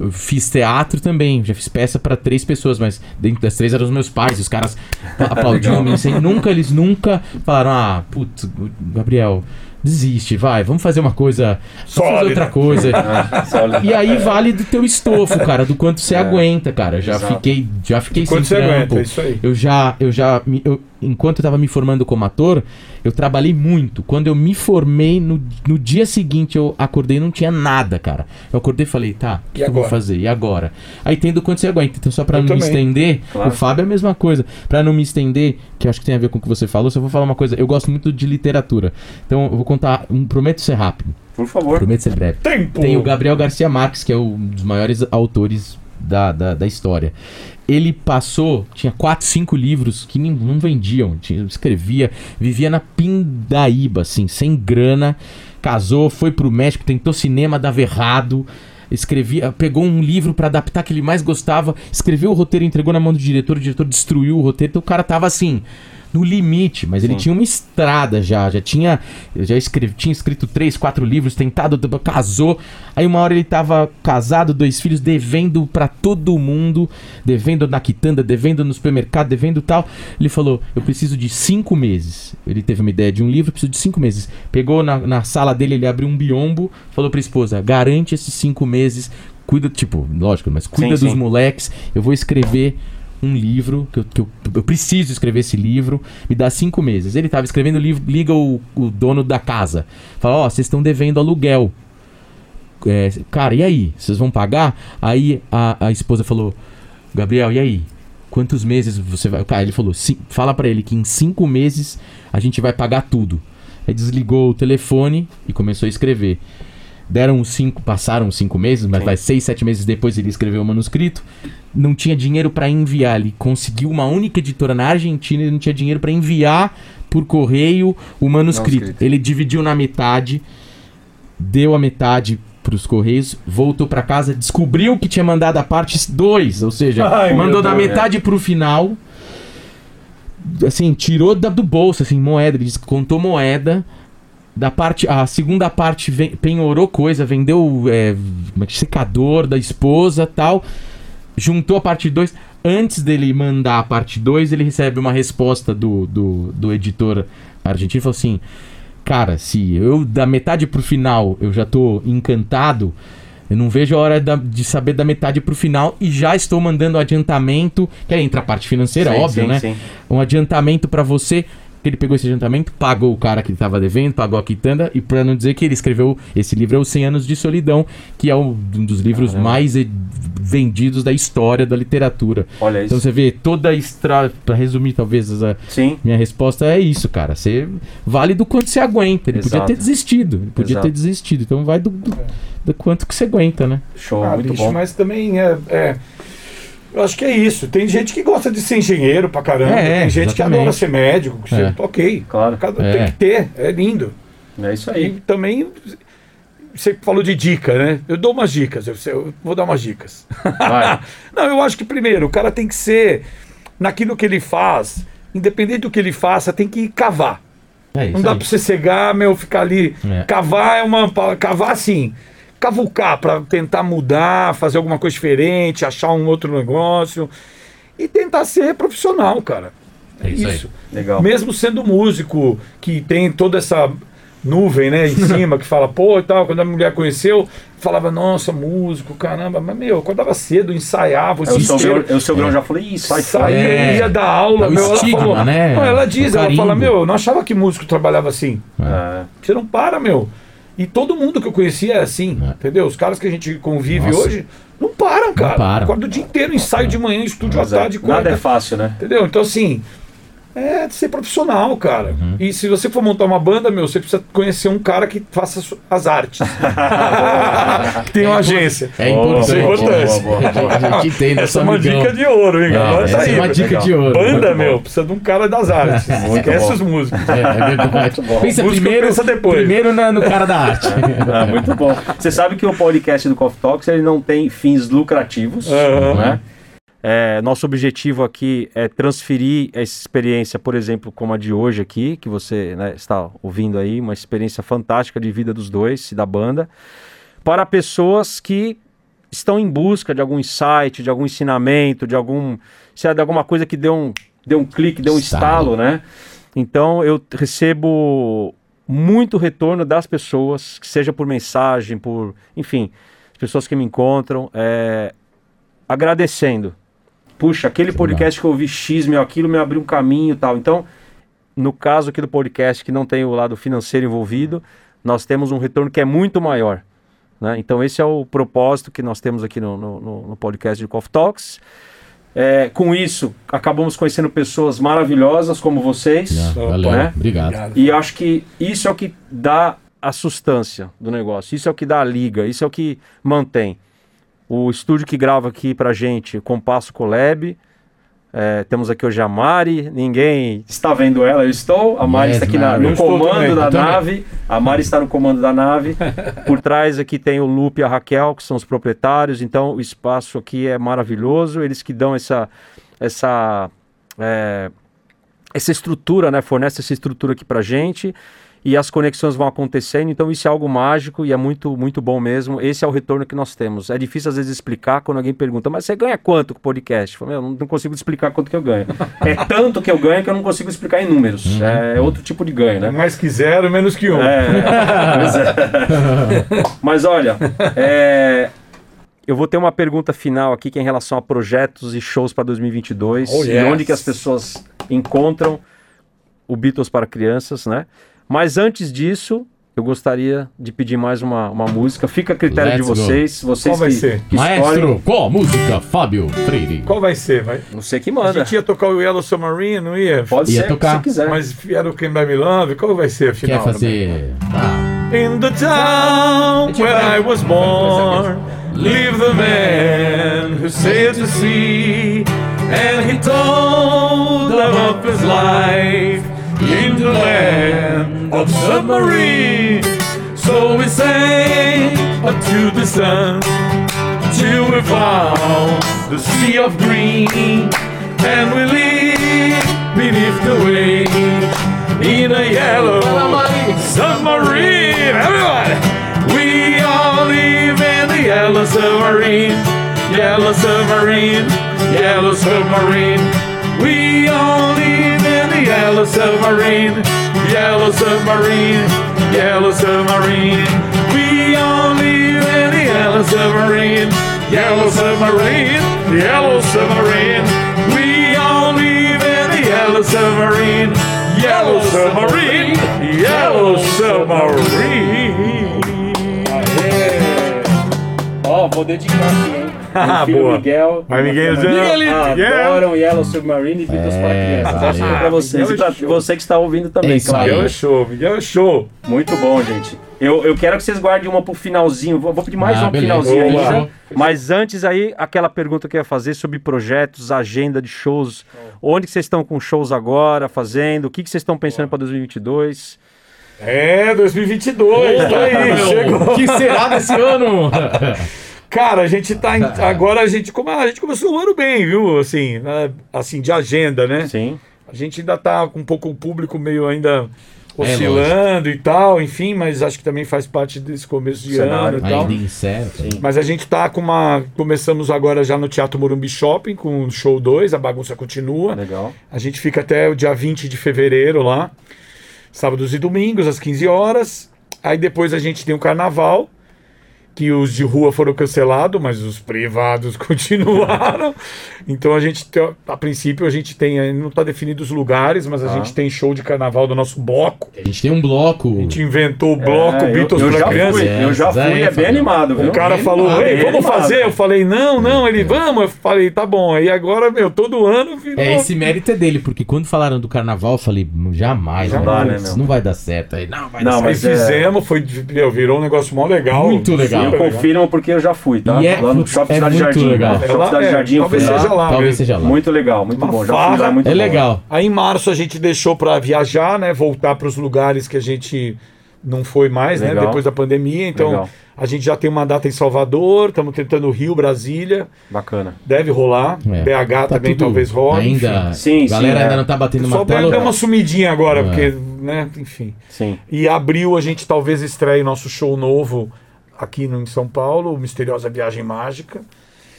Speaker 3: eu- fiz teatro também, já fiz peça para três pessoas, mas dentro das três eram os meus pais, os caras aplaudiam me. Nunca eles nunca falaram: "Ah, putz, Gabriel, desiste, vai, vamos fazer uma coisa, vamos fazer outra coisa".
Speaker 1: Ah.
Speaker 3: E aí vale do teu estofo, cara, do quanto você
Speaker 1: É.
Speaker 3: aguenta, cara. Já
Speaker 1: Exato.
Speaker 3: fiquei, já fiquei sem trampo.
Speaker 2: aguenta, é isso aí.
Speaker 3: Eu já, eu já, eu- enquanto eu tava me formando como ator, eu trabalhei muito. Quando eu me formei, no, no dia seguinte eu acordei e não tinha nada, cara. Eu acordei e falei, tá, o
Speaker 2: E
Speaker 3: que, que eu vou
Speaker 2: agora?
Speaker 3: fazer? E agora? Aí tem do quanto você aguenta. Então, só pra
Speaker 2: Eu
Speaker 3: não me
Speaker 2: também.
Speaker 3: estender,
Speaker 1: Claro.
Speaker 3: o Fábio é a mesma coisa. Pra não me estender, que eu acho que tem a ver com o que você falou, só vou falar uma coisa. Eu gosto muito de literatura. Então, eu vou contar, um, prometo ser rápido,
Speaker 1: Por favor.
Speaker 3: prometo ser breve.
Speaker 2: Tempo!
Speaker 3: Tem o Gabriel Garcia Marques, que é um dos maiores autores da, da, da história. Ele passou, tinha quatro, cinco livros que não vendiam, tinha, escrevia, vivia na pindaíba, assim, sem grana, casou, foi pro México, tentou cinema, dava errado, escrevia, pegou um livro pra adaptar que ele mais gostava, escreveu o roteiro, entregou na mão do diretor, o diretor destruiu o roteiro, então o cara tava assim, no limite, mas ele
Speaker 1: Sim.
Speaker 3: tinha uma estrada já, já tinha, já escrevi, tinha escrito três, quatro livros, tentado, casou. Aí uma hora ele tava casado, dois filhos, devendo pra todo mundo, devendo na quitanda, devendo no supermercado, devendo tal. Ele falou: Eu preciso de cinco meses. Ele teve uma ideia de um livro, preciso de cinco meses. Pegou na, na sala dele, ele abriu um biombo, falou pra esposa: Garante esses cinco meses, cuida, tipo, lógico, mas cuida
Speaker 1: Sim,
Speaker 3: dos
Speaker 1: sim.
Speaker 3: moleques, eu vou escrever um livro, que, eu, que eu, eu preciso escrever esse livro, me dá cinco meses. Ele tava escrevendo o livro, liga o, o dono da casa. Fala, ó, vocês estão devendo aluguel. É, cara, e aí? Vocês vão pagar? Aí a, a esposa falou, Gabriel, e aí? Quantos meses você vai... Cara, ele falou, "Sim, fala pra ele que em cinco meses a gente vai pagar tudo. Aí desligou o telefone e começou a escrever. Deram cinco, passaram cinco meses, mas vai seis, sete meses depois ele escreveu o manuscrito. Não tinha dinheiro pra enviar. Ele conseguiu uma única editora na Argentina e não tinha dinheiro pra enviar por correio o manuscrito. Ele dividiu na metade, deu a metade pros correios, voltou pra casa, descobriu que tinha mandado a parte 2, ou seja,
Speaker 2: Ai,
Speaker 3: mandou da
Speaker 2: Deus.
Speaker 3: metade pro final. Assim, tirou da- do bolso, assim, moeda, ele contou moeda. Da parte, a segunda parte penhorou coisa, vendeu é, é secador da esposa tal. Juntou a parte 2. antes dele mandar a parte 2, ele recebe uma resposta do, do, do editor argentino e falou assim: Cara, se eu da metade pro final eu já tô encantado, eu não vejo a hora da- de saber da metade pro final e já estou mandando adiantamento. Que aí entra a parte financeira,
Speaker 1: Sim,
Speaker 3: óbvio,
Speaker 1: sim,
Speaker 3: né?
Speaker 1: sim.
Speaker 3: Um adiantamento pra você. Que ele pegou esse adiantamento, pagou o cara que ele tava devendo, pagou a quitanda, e pra não dizer que ele escreveu esse livro é o 100 Anos de Solidão, que é um dos livros mais eh, vendidos da história da literatura.
Speaker 1: Olha isso.
Speaker 3: Então você vê toda a estrada, pra resumir talvez a
Speaker 1: Sim.
Speaker 3: minha resposta é isso, cara. Você vale do quanto você aguenta. Ele podia
Speaker 1: Exato.
Speaker 3: ter desistido, ele podia
Speaker 1: Exato.
Speaker 3: ter desistido. Então vai do, do, do quanto que você aguenta, né?
Speaker 1: Show,
Speaker 2: Ah,
Speaker 1: muito
Speaker 2: bicho,
Speaker 1: bom.
Speaker 2: mas também é, é- Eu acho que é isso. Tem gente que gosta de ser engenheiro pra caramba.
Speaker 3: É,
Speaker 2: tem gente que
Speaker 3: exatamente.
Speaker 2: adora ser médico. que
Speaker 3: É.
Speaker 2: você- Ok.
Speaker 1: Claro.
Speaker 2: Cada-
Speaker 3: É.
Speaker 2: Tem que ter. É lindo.
Speaker 1: É isso
Speaker 2: E
Speaker 1: aí.
Speaker 2: também. Você falou de dica, né? Eu dou umas dicas. Eu, eu vou dar umas dicas.
Speaker 1: Vai.
Speaker 2: Não, eu acho que primeiro, o cara tem que ser naquilo que ele faz, independente do que ele faça, tem que cavar.
Speaker 3: É isso.
Speaker 2: Não dá
Speaker 3: aí.
Speaker 2: pra você cegar, meu, ficar ali.
Speaker 3: É.
Speaker 2: Cavar é uma. pa- Cavar assim. Cavucar pra tentar mudar, fazer alguma coisa diferente, achar um outro negócio. E tentar ser profissional, cara.
Speaker 3: É isso aí.
Speaker 1: Legal.
Speaker 2: Mesmo sendo músico, que tem toda essa nuvem, né, em cima, que fala, pô, e tal, quando a mulher conheceu, falava, nossa, músico, caramba, mas meu, eu acordava cedo, ensaiava o
Speaker 1: É, o seu grão, o seu grão já falei, Ih, sai fora.
Speaker 2: Saía,
Speaker 3: É.
Speaker 2: ia dar aula,
Speaker 3: É o
Speaker 2: meu, ela
Speaker 3: estigma,
Speaker 2: falou,
Speaker 3: né?
Speaker 2: Não, ela diz, ela
Speaker 3: carimbo.
Speaker 2: fala, meu, eu não achava que músico trabalhava assim.
Speaker 1: É.
Speaker 2: Você não para, meu. E todo mundo que eu conhecia era assim,
Speaker 3: É.
Speaker 2: entendeu? Os caras que a gente convive
Speaker 3: Nossa.
Speaker 2: hoje não param, cara.
Speaker 3: param.
Speaker 2: Acorda o dia inteiro, ensaio de manhã, estúdio à
Speaker 1: Mas é,
Speaker 2: tarde,
Speaker 1: Nada
Speaker 2: quarta.
Speaker 1: é fácil, né?
Speaker 2: Entendeu? Então, assim, é ser profissional, cara.
Speaker 3: Uhum.
Speaker 2: E se você for montar uma banda, meu, você precisa conhecer um cara que faça as- artes. Tem uma agência.
Speaker 3: É
Speaker 1: Boa,
Speaker 3: importante.
Speaker 2: boa, boa,
Speaker 1: boa, boa.
Speaker 3: A gente entende,
Speaker 2: Essa é uma dica de ouro, hein?
Speaker 3: É,
Speaker 2: Agora
Speaker 3: essa
Speaker 2: tá aí.
Speaker 3: é uma dica
Speaker 1: legal.
Speaker 3: de ouro.
Speaker 2: Banda,
Speaker 1: Muito
Speaker 2: meu,
Speaker 1: bom.
Speaker 2: precisa de um cara das artes. Esquece
Speaker 1: bom.
Speaker 2: os músicos.
Speaker 3: É, é verdade.
Speaker 1: bom.
Speaker 3: Pensa
Speaker 2: Música
Speaker 3: primeiro,
Speaker 2: pensa depois.
Speaker 3: primeiro na- no cara da arte.
Speaker 1: Ah, muito bom. Você sabe que o podcast do Coffee Talks ele não tem fins lucrativos,
Speaker 2: Aham.
Speaker 1: né? É, nosso objetivo aqui é transferir essa experiência, por exemplo, como a de hoje aqui, que você né, está ouvindo aí, uma experiência fantástica de vida dos dois e da banda, para pessoas que estão em busca de algum insight, de algum ensinamento, de algum, se é de alguma coisa que deu um, deu um clique, deu um
Speaker 3: Estalo.
Speaker 1: estalo, né? Então eu recebo muito retorno das pessoas, que seja por mensagem, por, enfim, as pessoas que me encontram, é, agradecendo. Puxa, aquele podcast que eu ouvi X, meu, aquilo me abriu um caminho e tal. Então, no caso aqui do podcast, que não tem o lado financeiro envolvido, nós temos um retorno que é muito maior. né? Então, esse é o propósito que nós temos aqui no, no- no- no podcast de Coffee Talks. É, com isso, acabamos conhecendo pessoas maravilhosas como vocês.
Speaker 3: Ah, Valeu,
Speaker 1: né?
Speaker 3: obrigado.
Speaker 1: E acho que isso é o que dá a sustância do negócio, isso é o que dá a liga, isso é o que mantém. O estúdio que grava aqui pra gente, Compasso Collab. é, temos aqui hoje a Mari, ninguém está vendo ela, eu estou. A Mari
Speaker 3: Yes,
Speaker 1: está aqui na- no comando
Speaker 2: também,
Speaker 1: da nave. A Mari está no comando da nave. Por trás aqui tem o Lupe e a Raquel, que são os proprietários. Então o espaço aqui é maravilhoso. Eles que dão essa, essa, é, essa estrutura, né? Fornece essa estrutura aqui pra gente. E as conexões vão acontecendo, então isso é algo mágico e é muito, muito bom mesmo. Esse é o retorno que nós temos. É difícil às vezes explicar quando alguém pergunta, mas você ganha quanto com o podcast? Eu falo, "Meu, Eu não, consigo explicar quanto que eu ganho. é tanto que eu ganho que eu não consigo explicar em números. É outro tipo de ganho, né?
Speaker 2: Mais que zero, menos que um.
Speaker 1: É, é. Mas olha, é, eu vou ter uma pergunta final aqui que é em relação a projetos e shows para 2022
Speaker 2: Oh,
Speaker 1: e
Speaker 2: yes.
Speaker 1: onde que as pessoas encontram o Beatles para crianças, né? Mas antes disso, eu gostaria de pedir mais uma, uma música. Fica a critério
Speaker 3: Let's
Speaker 1: de
Speaker 3: go.
Speaker 1: vocês. Vocês
Speaker 2: Qual vai
Speaker 1: que,
Speaker 2: ser?
Speaker 1: que
Speaker 3: Maestro,
Speaker 1: escolhem.
Speaker 3: qual a música? Fábio Freire.
Speaker 2: Qual vai ser? Vai?
Speaker 1: Você que
Speaker 2: A
Speaker 1: manda.
Speaker 2: gente ia tocar o Yellow Submarine, não ia?
Speaker 1: Pode
Speaker 3: Ia
Speaker 1: ser
Speaker 3: tocar.
Speaker 1: se quiser.
Speaker 2: Mas vieram o Quem By Me Love, qual vai ser a final?
Speaker 3: Quer fazer. Ah,
Speaker 2: In the town where I was born, live the man who sailed to sea, and he told of his life in the land of submarine. So we sang up to the sun till we found the sea of green, and we lived beneath the waves in a yellow submarine. Everybody, we all live in the yellow submarine, yellow submarine, yellow submarine. We all live yellow submarine, yellow submarine, yellow submarine. We all live in the yellow submarine, yellow submarine, yellow submarine. We all live in the yellow submarine, yellow submarine, yellow submarine.
Speaker 1: Ó, vou dedicar aqui?
Speaker 2: Ah,
Speaker 1: filho
Speaker 2: boa.
Speaker 1: Miguel.
Speaker 2: Vai, Miguel,
Speaker 1: Miguelito.
Speaker 2: yeah.
Speaker 1: Adoram Yellow Submarine e Beatles
Speaker 3: É,
Speaker 1: para crianças. Essa é pra
Speaker 2: Miguel
Speaker 1: e pra
Speaker 2: é
Speaker 1: você que está ouvindo também,
Speaker 3: É isso
Speaker 1: claro.
Speaker 3: aí.
Speaker 2: Miguel é show, Miguel é show.
Speaker 1: Muito bom, gente. Eu, eu quero que vocês guardem uma pro finalzinho. Vou, vou pedir mais
Speaker 3: Ah,
Speaker 1: uma pro
Speaker 3: beleza.
Speaker 1: finalzinho ainda. Mas antes aí, aquela pergunta que eu ia fazer sobre projetos, agenda de shows. Onde que vocês estão com shows agora, fazendo? O que, que vocês estão pensando para 2022?
Speaker 2: É, 2022, tá aí, chegou.
Speaker 3: O que será desse ano?
Speaker 2: Cara, a gente tá. em- agora a gente, como a gente começou o ano bem, viu? Assim, né? assim de agenda, né?
Speaker 1: Sim.
Speaker 2: A gente ainda tá com um pouco o público meio ainda
Speaker 3: É,
Speaker 2: oscilando e tal, enfim, mas acho que também faz parte desse começo de
Speaker 1: Cenário.
Speaker 2: ano e tal.
Speaker 3: Incerto.
Speaker 2: Mas a gente tá com uma. Começamos agora já no Teatro Morumbi Shopping com o show 2, a bagunça continua.
Speaker 1: Legal.
Speaker 2: A gente fica até o dia 20 de fevereiro lá, sábados e domingos, às 15 horas. Aí depois a gente tem o carnaval, que os de rua foram cancelados, mas os privados continuaram. Então a gente, tem- a princípio, a gente tem, não está definido os lugares, mas a
Speaker 1: Tá.
Speaker 2: gente tem show de carnaval do nosso bloco.
Speaker 3: A gente tem um bloco.
Speaker 2: A gente inventou o bloco
Speaker 1: É,
Speaker 2: Beatles
Speaker 1: já
Speaker 2: criança.
Speaker 1: fui, eu já
Speaker 3: É,
Speaker 1: fui, é bem
Speaker 3: Fabio.
Speaker 1: animado, viu?
Speaker 2: O cara
Speaker 3: Bem
Speaker 2: falou,
Speaker 3: animado,
Speaker 2: ei,
Speaker 1: bem
Speaker 2: vamos
Speaker 1: animado.
Speaker 2: fazer? Eu falei, não, não. Ele, vamos. Eu falei, tá bom. Aí agora, meu, todo ano virou.
Speaker 3: É, esse mérito é dele, porque quando falaram do carnaval, eu falei, jamais,
Speaker 1: Já
Speaker 3: né?
Speaker 1: dá, né,
Speaker 3: Isso não vai dar certo. Aí, não, vai
Speaker 1: Não,
Speaker 3: dar
Speaker 2: Aí
Speaker 1: mas é-
Speaker 2: fizemos, foi, meu, virou um negócio mó legal.
Speaker 3: Muito legal.
Speaker 2: Super
Speaker 1: Eu confirmo porque eu já fui, tá?
Speaker 3: E é-
Speaker 1: lá no Shopping
Speaker 3: é
Speaker 1: Cidade
Speaker 3: muito
Speaker 1: Jardim.
Speaker 3: legal.
Speaker 1: Shopping
Speaker 2: lá,
Speaker 1: Cidade
Speaker 2: é,
Speaker 1: Jardim, eu fui
Speaker 2: talvez
Speaker 1: lá.
Speaker 2: seja lá.
Speaker 3: Talvez
Speaker 2: mesmo.
Speaker 3: seja lá.
Speaker 1: Muito legal, muito
Speaker 2: Uma
Speaker 1: bom. Já fui lá, é muito
Speaker 3: É
Speaker 1: bom.
Speaker 3: legal.
Speaker 2: Aí em março a gente deixou para viajar, né? Voltar para os lugares que a gente não foi mais, né?
Speaker 1: Legal.
Speaker 2: Depois da pandemia. Então
Speaker 1: Legal.
Speaker 2: a gente já tem uma data em Salvador, estamos tentando Rio, Brasília.
Speaker 1: Bacana.
Speaker 2: Deve rolar.
Speaker 3: É.
Speaker 2: BH
Speaker 3: Tá
Speaker 2: também talvez role.
Speaker 3: Ainda.
Speaker 2: enfim.
Speaker 1: Sim,
Speaker 3: a galera
Speaker 1: sim,
Speaker 3: ainda
Speaker 1: é.
Speaker 3: não tá batendo
Speaker 2: Só
Speaker 3: martelo.
Speaker 2: deu uma sumidinha agora,
Speaker 3: É.
Speaker 2: porque, né? Enfim.
Speaker 1: Sim.
Speaker 2: E abril a gente talvez estreie nosso show novo aqui no, em São Paulo, o Misteriosa Viagem Mágica.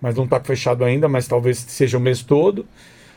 Speaker 2: Mas não está fechado ainda, mas talvez seja o mês todo.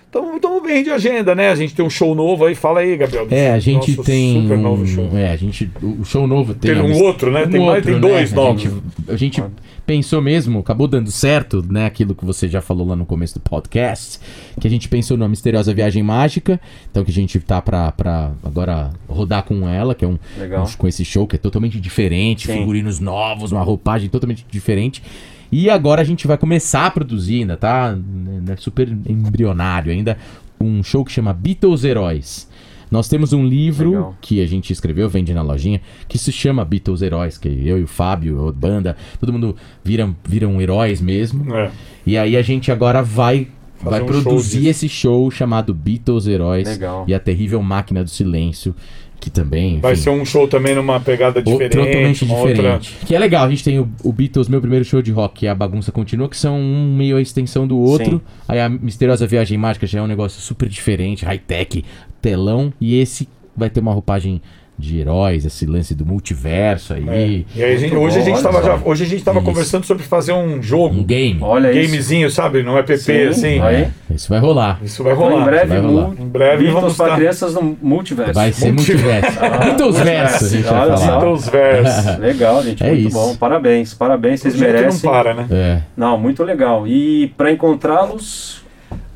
Speaker 2: Então estamos bem de agenda, né? A gente tem um show novo aí. Fala aí, Gabriel.
Speaker 3: É, a gente
Speaker 2: nosso
Speaker 3: tem.
Speaker 2: Super novo show.
Speaker 3: É, a gente. O show novo tem.
Speaker 2: Teve
Speaker 3: a
Speaker 2: um outro, né? Tem mais- tem dois
Speaker 3: a
Speaker 2: novos.
Speaker 3: gente, a gente pensou mesmo, acabou dando certo, né? Aquilo que você já falou lá no começo do podcast. Que a gente pensou numa misteriosa viagem mágica. Então que a gente tá pra, pra agora rodar com ela, que é um.
Speaker 1: Legal.
Speaker 3: um- com esse show que é totalmente diferente,
Speaker 1: Sim.
Speaker 3: figurinos novos, uma roupagem totalmente diferente. E agora a gente vai começar a produzir, ainda tá né, super embrionário ainda, um show que chama Beatles Heróis. Nós temos um livro
Speaker 1: Legal.
Speaker 3: que a gente escreveu, vende na lojinha, que se chama Beatles Heróis, que eu e o Fábio, a banda, todo mundo viram, viram heróis mesmo.
Speaker 2: É.
Speaker 3: E aí a gente agora vai, vai
Speaker 2: um show
Speaker 3: produzir
Speaker 2: disso.
Speaker 3: esse show chamado Beatles Heróis
Speaker 1: Legal.
Speaker 3: e a Terrível Máquina do Silêncio, que também...
Speaker 2: Vai
Speaker 3: enfim,
Speaker 2: ser um show também numa pegada diferente.
Speaker 3: totalmente diferente. Que é legal, a gente tem o, o Beatles, meu primeiro show de rock, que é a Bagunça Continua, que são um meio a extensão do outro.
Speaker 1: Sim.
Speaker 3: Aí a Misteriosa Viagem Mágica já é um negócio super diferente, high-tech, telão. E esse vai ter uma roupagem de heróis, esse lance do multiverso aí.
Speaker 2: É. E aí, a gente- hoje, a
Speaker 1: bom,
Speaker 2: gente
Speaker 1: olha
Speaker 2: tava já, hoje a gente tava
Speaker 3: Isso.
Speaker 2: conversando sobre fazer um jogo,
Speaker 3: Um game.
Speaker 1: Olha isso.
Speaker 2: gamezinho, sabe? No app,
Speaker 1: Sim,
Speaker 2: assim.
Speaker 1: aí.
Speaker 3: Isso vai rolar.
Speaker 2: Isso vai
Speaker 1: Então,
Speaker 2: rolar.
Speaker 1: em breve,
Speaker 3: vai rolar.
Speaker 2: Em breve
Speaker 1: Beatles
Speaker 2: vamos
Speaker 1: para crianças no multiverso.
Speaker 3: Vai ser multiverso. Beatlesverso, a gente vai
Speaker 1: Olha só.
Speaker 3: falar.
Speaker 2: Beatles Verse.
Speaker 1: Legal, gente.
Speaker 3: É
Speaker 1: muito
Speaker 3: isso.
Speaker 1: bom. Parabéns, parabéns. Vocês merecem.
Speaker 2: não para, né?
Speaker 3: É.
Speaker 1: Não, muito legal. E para encontrá-los,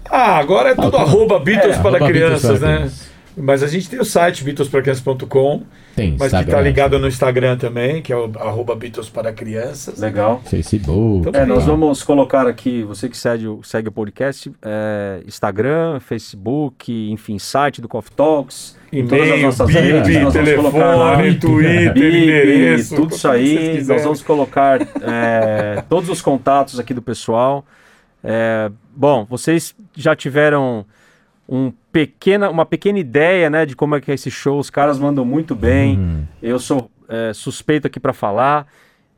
Speaker 2: Ah, agora é tudo
Speaker 3: Ah,
Speaker 2: arroba Beatles
Speaker 1: é,
Speaker 2: para
Speaker 3: Arroba Beatles
Speaker 2: crianças,
Speaker 3: para
Speaker 2: né?
Speaker 3: crianças.
Speaker 2: Mas a gente tem o site beatlespracrianças.com,
Speaker 3: Tem
Speaker 2: mas que tá
Speaker 3: Instagram,
Speaker 2: ligado no Instagram também, que é o arroba Beatles para crianças.
Speaker 1: legal.
Speaker 3: Facebook.
Speaker 2: Então,
Speaker 1: É, nós vamos colocar aqui, você que segue, o- segue o podcast, é, Instagram, Facebook, enfim, site do Coffee Talks, em todas as nossas
Speaker 2: bip,
Speaker 1: redes, nós vamos colocar lá.
Speaker 2: telefone, Twitter,
Speaker 1: Bip,
Speaker 2: endereço.
Speaker 1: tudo isso aí. Nós vamos colocar é, todos os contatos aqui do pessoal. É, bom, vocês já tiveram um pequena, uma pequena ideia né, de como é que é esse show. Os caras mandam muito bem.
Speaker 3: Hum.
Speaker 1: Eu sou é, suspeito aqui para falar.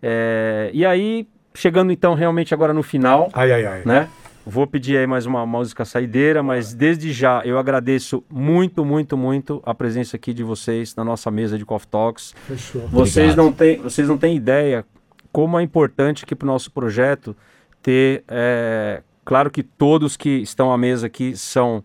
Speaker 1: É, e aí, chegando então realmente agora no final,
Speaker 2: Ai, ai, ai.
Speaker 1: né? Vou pedir aí mais uma música saideira, mas desde já eu agradeço muito, muito, muito a presença aqui de vocês na nossa mesa de Coffee Talks.
Speaker 2: Fechou.
Speaker 1: Vocês
Speaker 3: Obrigado.
Speaker 1: não, têm, vocês não têm ideia como é importante aqui para o nosso projeto ter é, Claro que todos que estão à mesa aqui são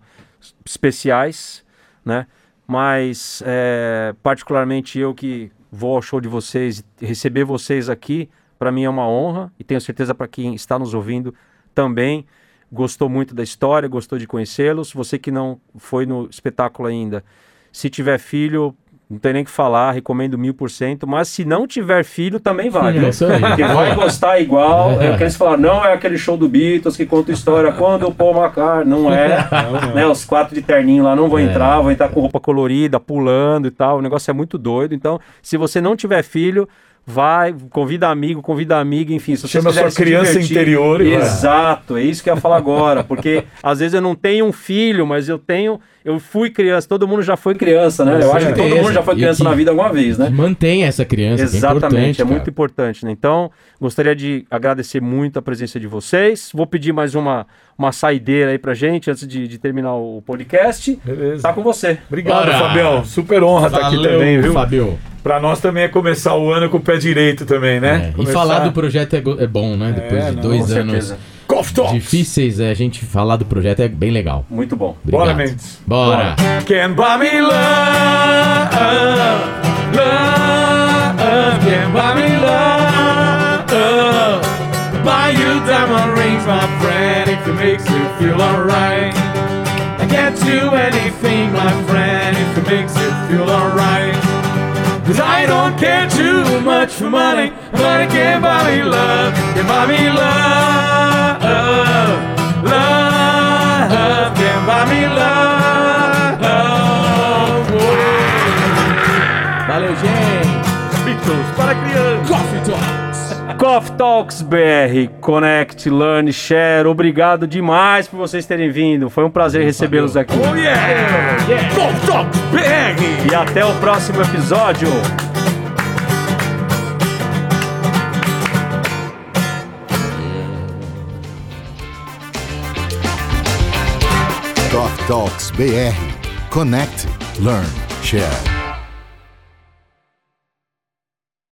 Speaker 1: especiais, né? Mas é, particularmente eu que vou ao show de vocês, receber vocês aqui, para mim é uma honra e tenho certeza para quem está nos ouvindo também gostou muito da história, gostou de conhecê-los. Você que não foi no espetáculo ainda, se tiver filho, não tem nem que falar, recomendo mil por cento. Mas se não tiver filho, também vai.
Speaker 3: É.
Speaker 1: Porque vai gostar igual. É que eles falaram, não é aquele show do Beatles que conta história quando o Paul McCartney. Não é.
Speaker 2: Não, não.
Speaker 1: Né, os quatro de terninho lá não vão
Speaker 3: É.
Speaker 1: entrar, vão entrar com roupa colorida, pulando e tal. O negócio é muito doido. Então, se você não tiver filho. Vai, convida amigo, convida amiga, enfim. Se
Speaker 2: Chama sua criança
Speaker 1: divertir-
Speaker 2: interior e.
Speaker 1: Exato, é isso que eu ia falar agora. Porque às vezes eu não tenho um filho, mas eu tenho. Eu fui criança, todo mundo já foi criança, né? Eu acho que todo mundo já foi criança
Speaker 3: que-
Speaker 1: na vida alguma vez, né?
Speaker 3: Mantém essa criança, é
Speaker 1: Exatamente,
Speaker 3: importante,
Speaker 1: é muito
Speaker 3: cara.
Speaker 1: importante, né? Então, gostaria de agradecer muito a presença de vocês. Vou pedir mais uma, uma saideira aí pra gente antes de, de terminar o podcast.
Speaker 2: Beleza.
Speaker 1: Tá com você.
Speaker 2: Obrigado,
Speaker 3: Bora.
Speaker 2: Fabião. Super honra estar aqui
Speaker 3: Valeu,
Speaker 2: também, viu?
Speaker 3: Fabio.
Speaker 2: Pra nós também é começar o ano com o pé direito também, né?
Speaker 3: É, E
Speaker 2: Começar-
Speaker 3: falar do projeto é, é bom, né? Depois
Speaker 2: É,
Speaker 3: de
Speaker 2: não,
Speaker 3: dois
Speaker 1: com
Speaker 3: anos
Speaker 1: certeza.
Speaker 3: Difíceis, é, a gente falar do projeto é bem legal.
Speaker 1: Muito bom.
Speaker 3: Obrigado.
Speaker 2: Bora, Mendes.
Speaker 3: Bora.
Speaker 2: Can buy me love, love, can buy me love. Feel alright. I get you anything, my friend, if it makes you feel alright. Cause I don't care too much for money, money can buy me love, can buy me love, love, can buy me love.
Speaker 3: Valeu, gente.
Speaker 2: Beatles para crianças.
Speaker 3: Coffee Talks.
Speaker 1: Coffee Talks BR, Connect, Learn, Share. Obrigado demais por vocês terem vindo. Foi um prazer recebê-los aqui.
Speaker 2: Oh yeah! Golf Talk BR!
Speaker 1: E até o próximo episódio.
Speaker 4: Coffee Talks BR. Connect, Learn, Share.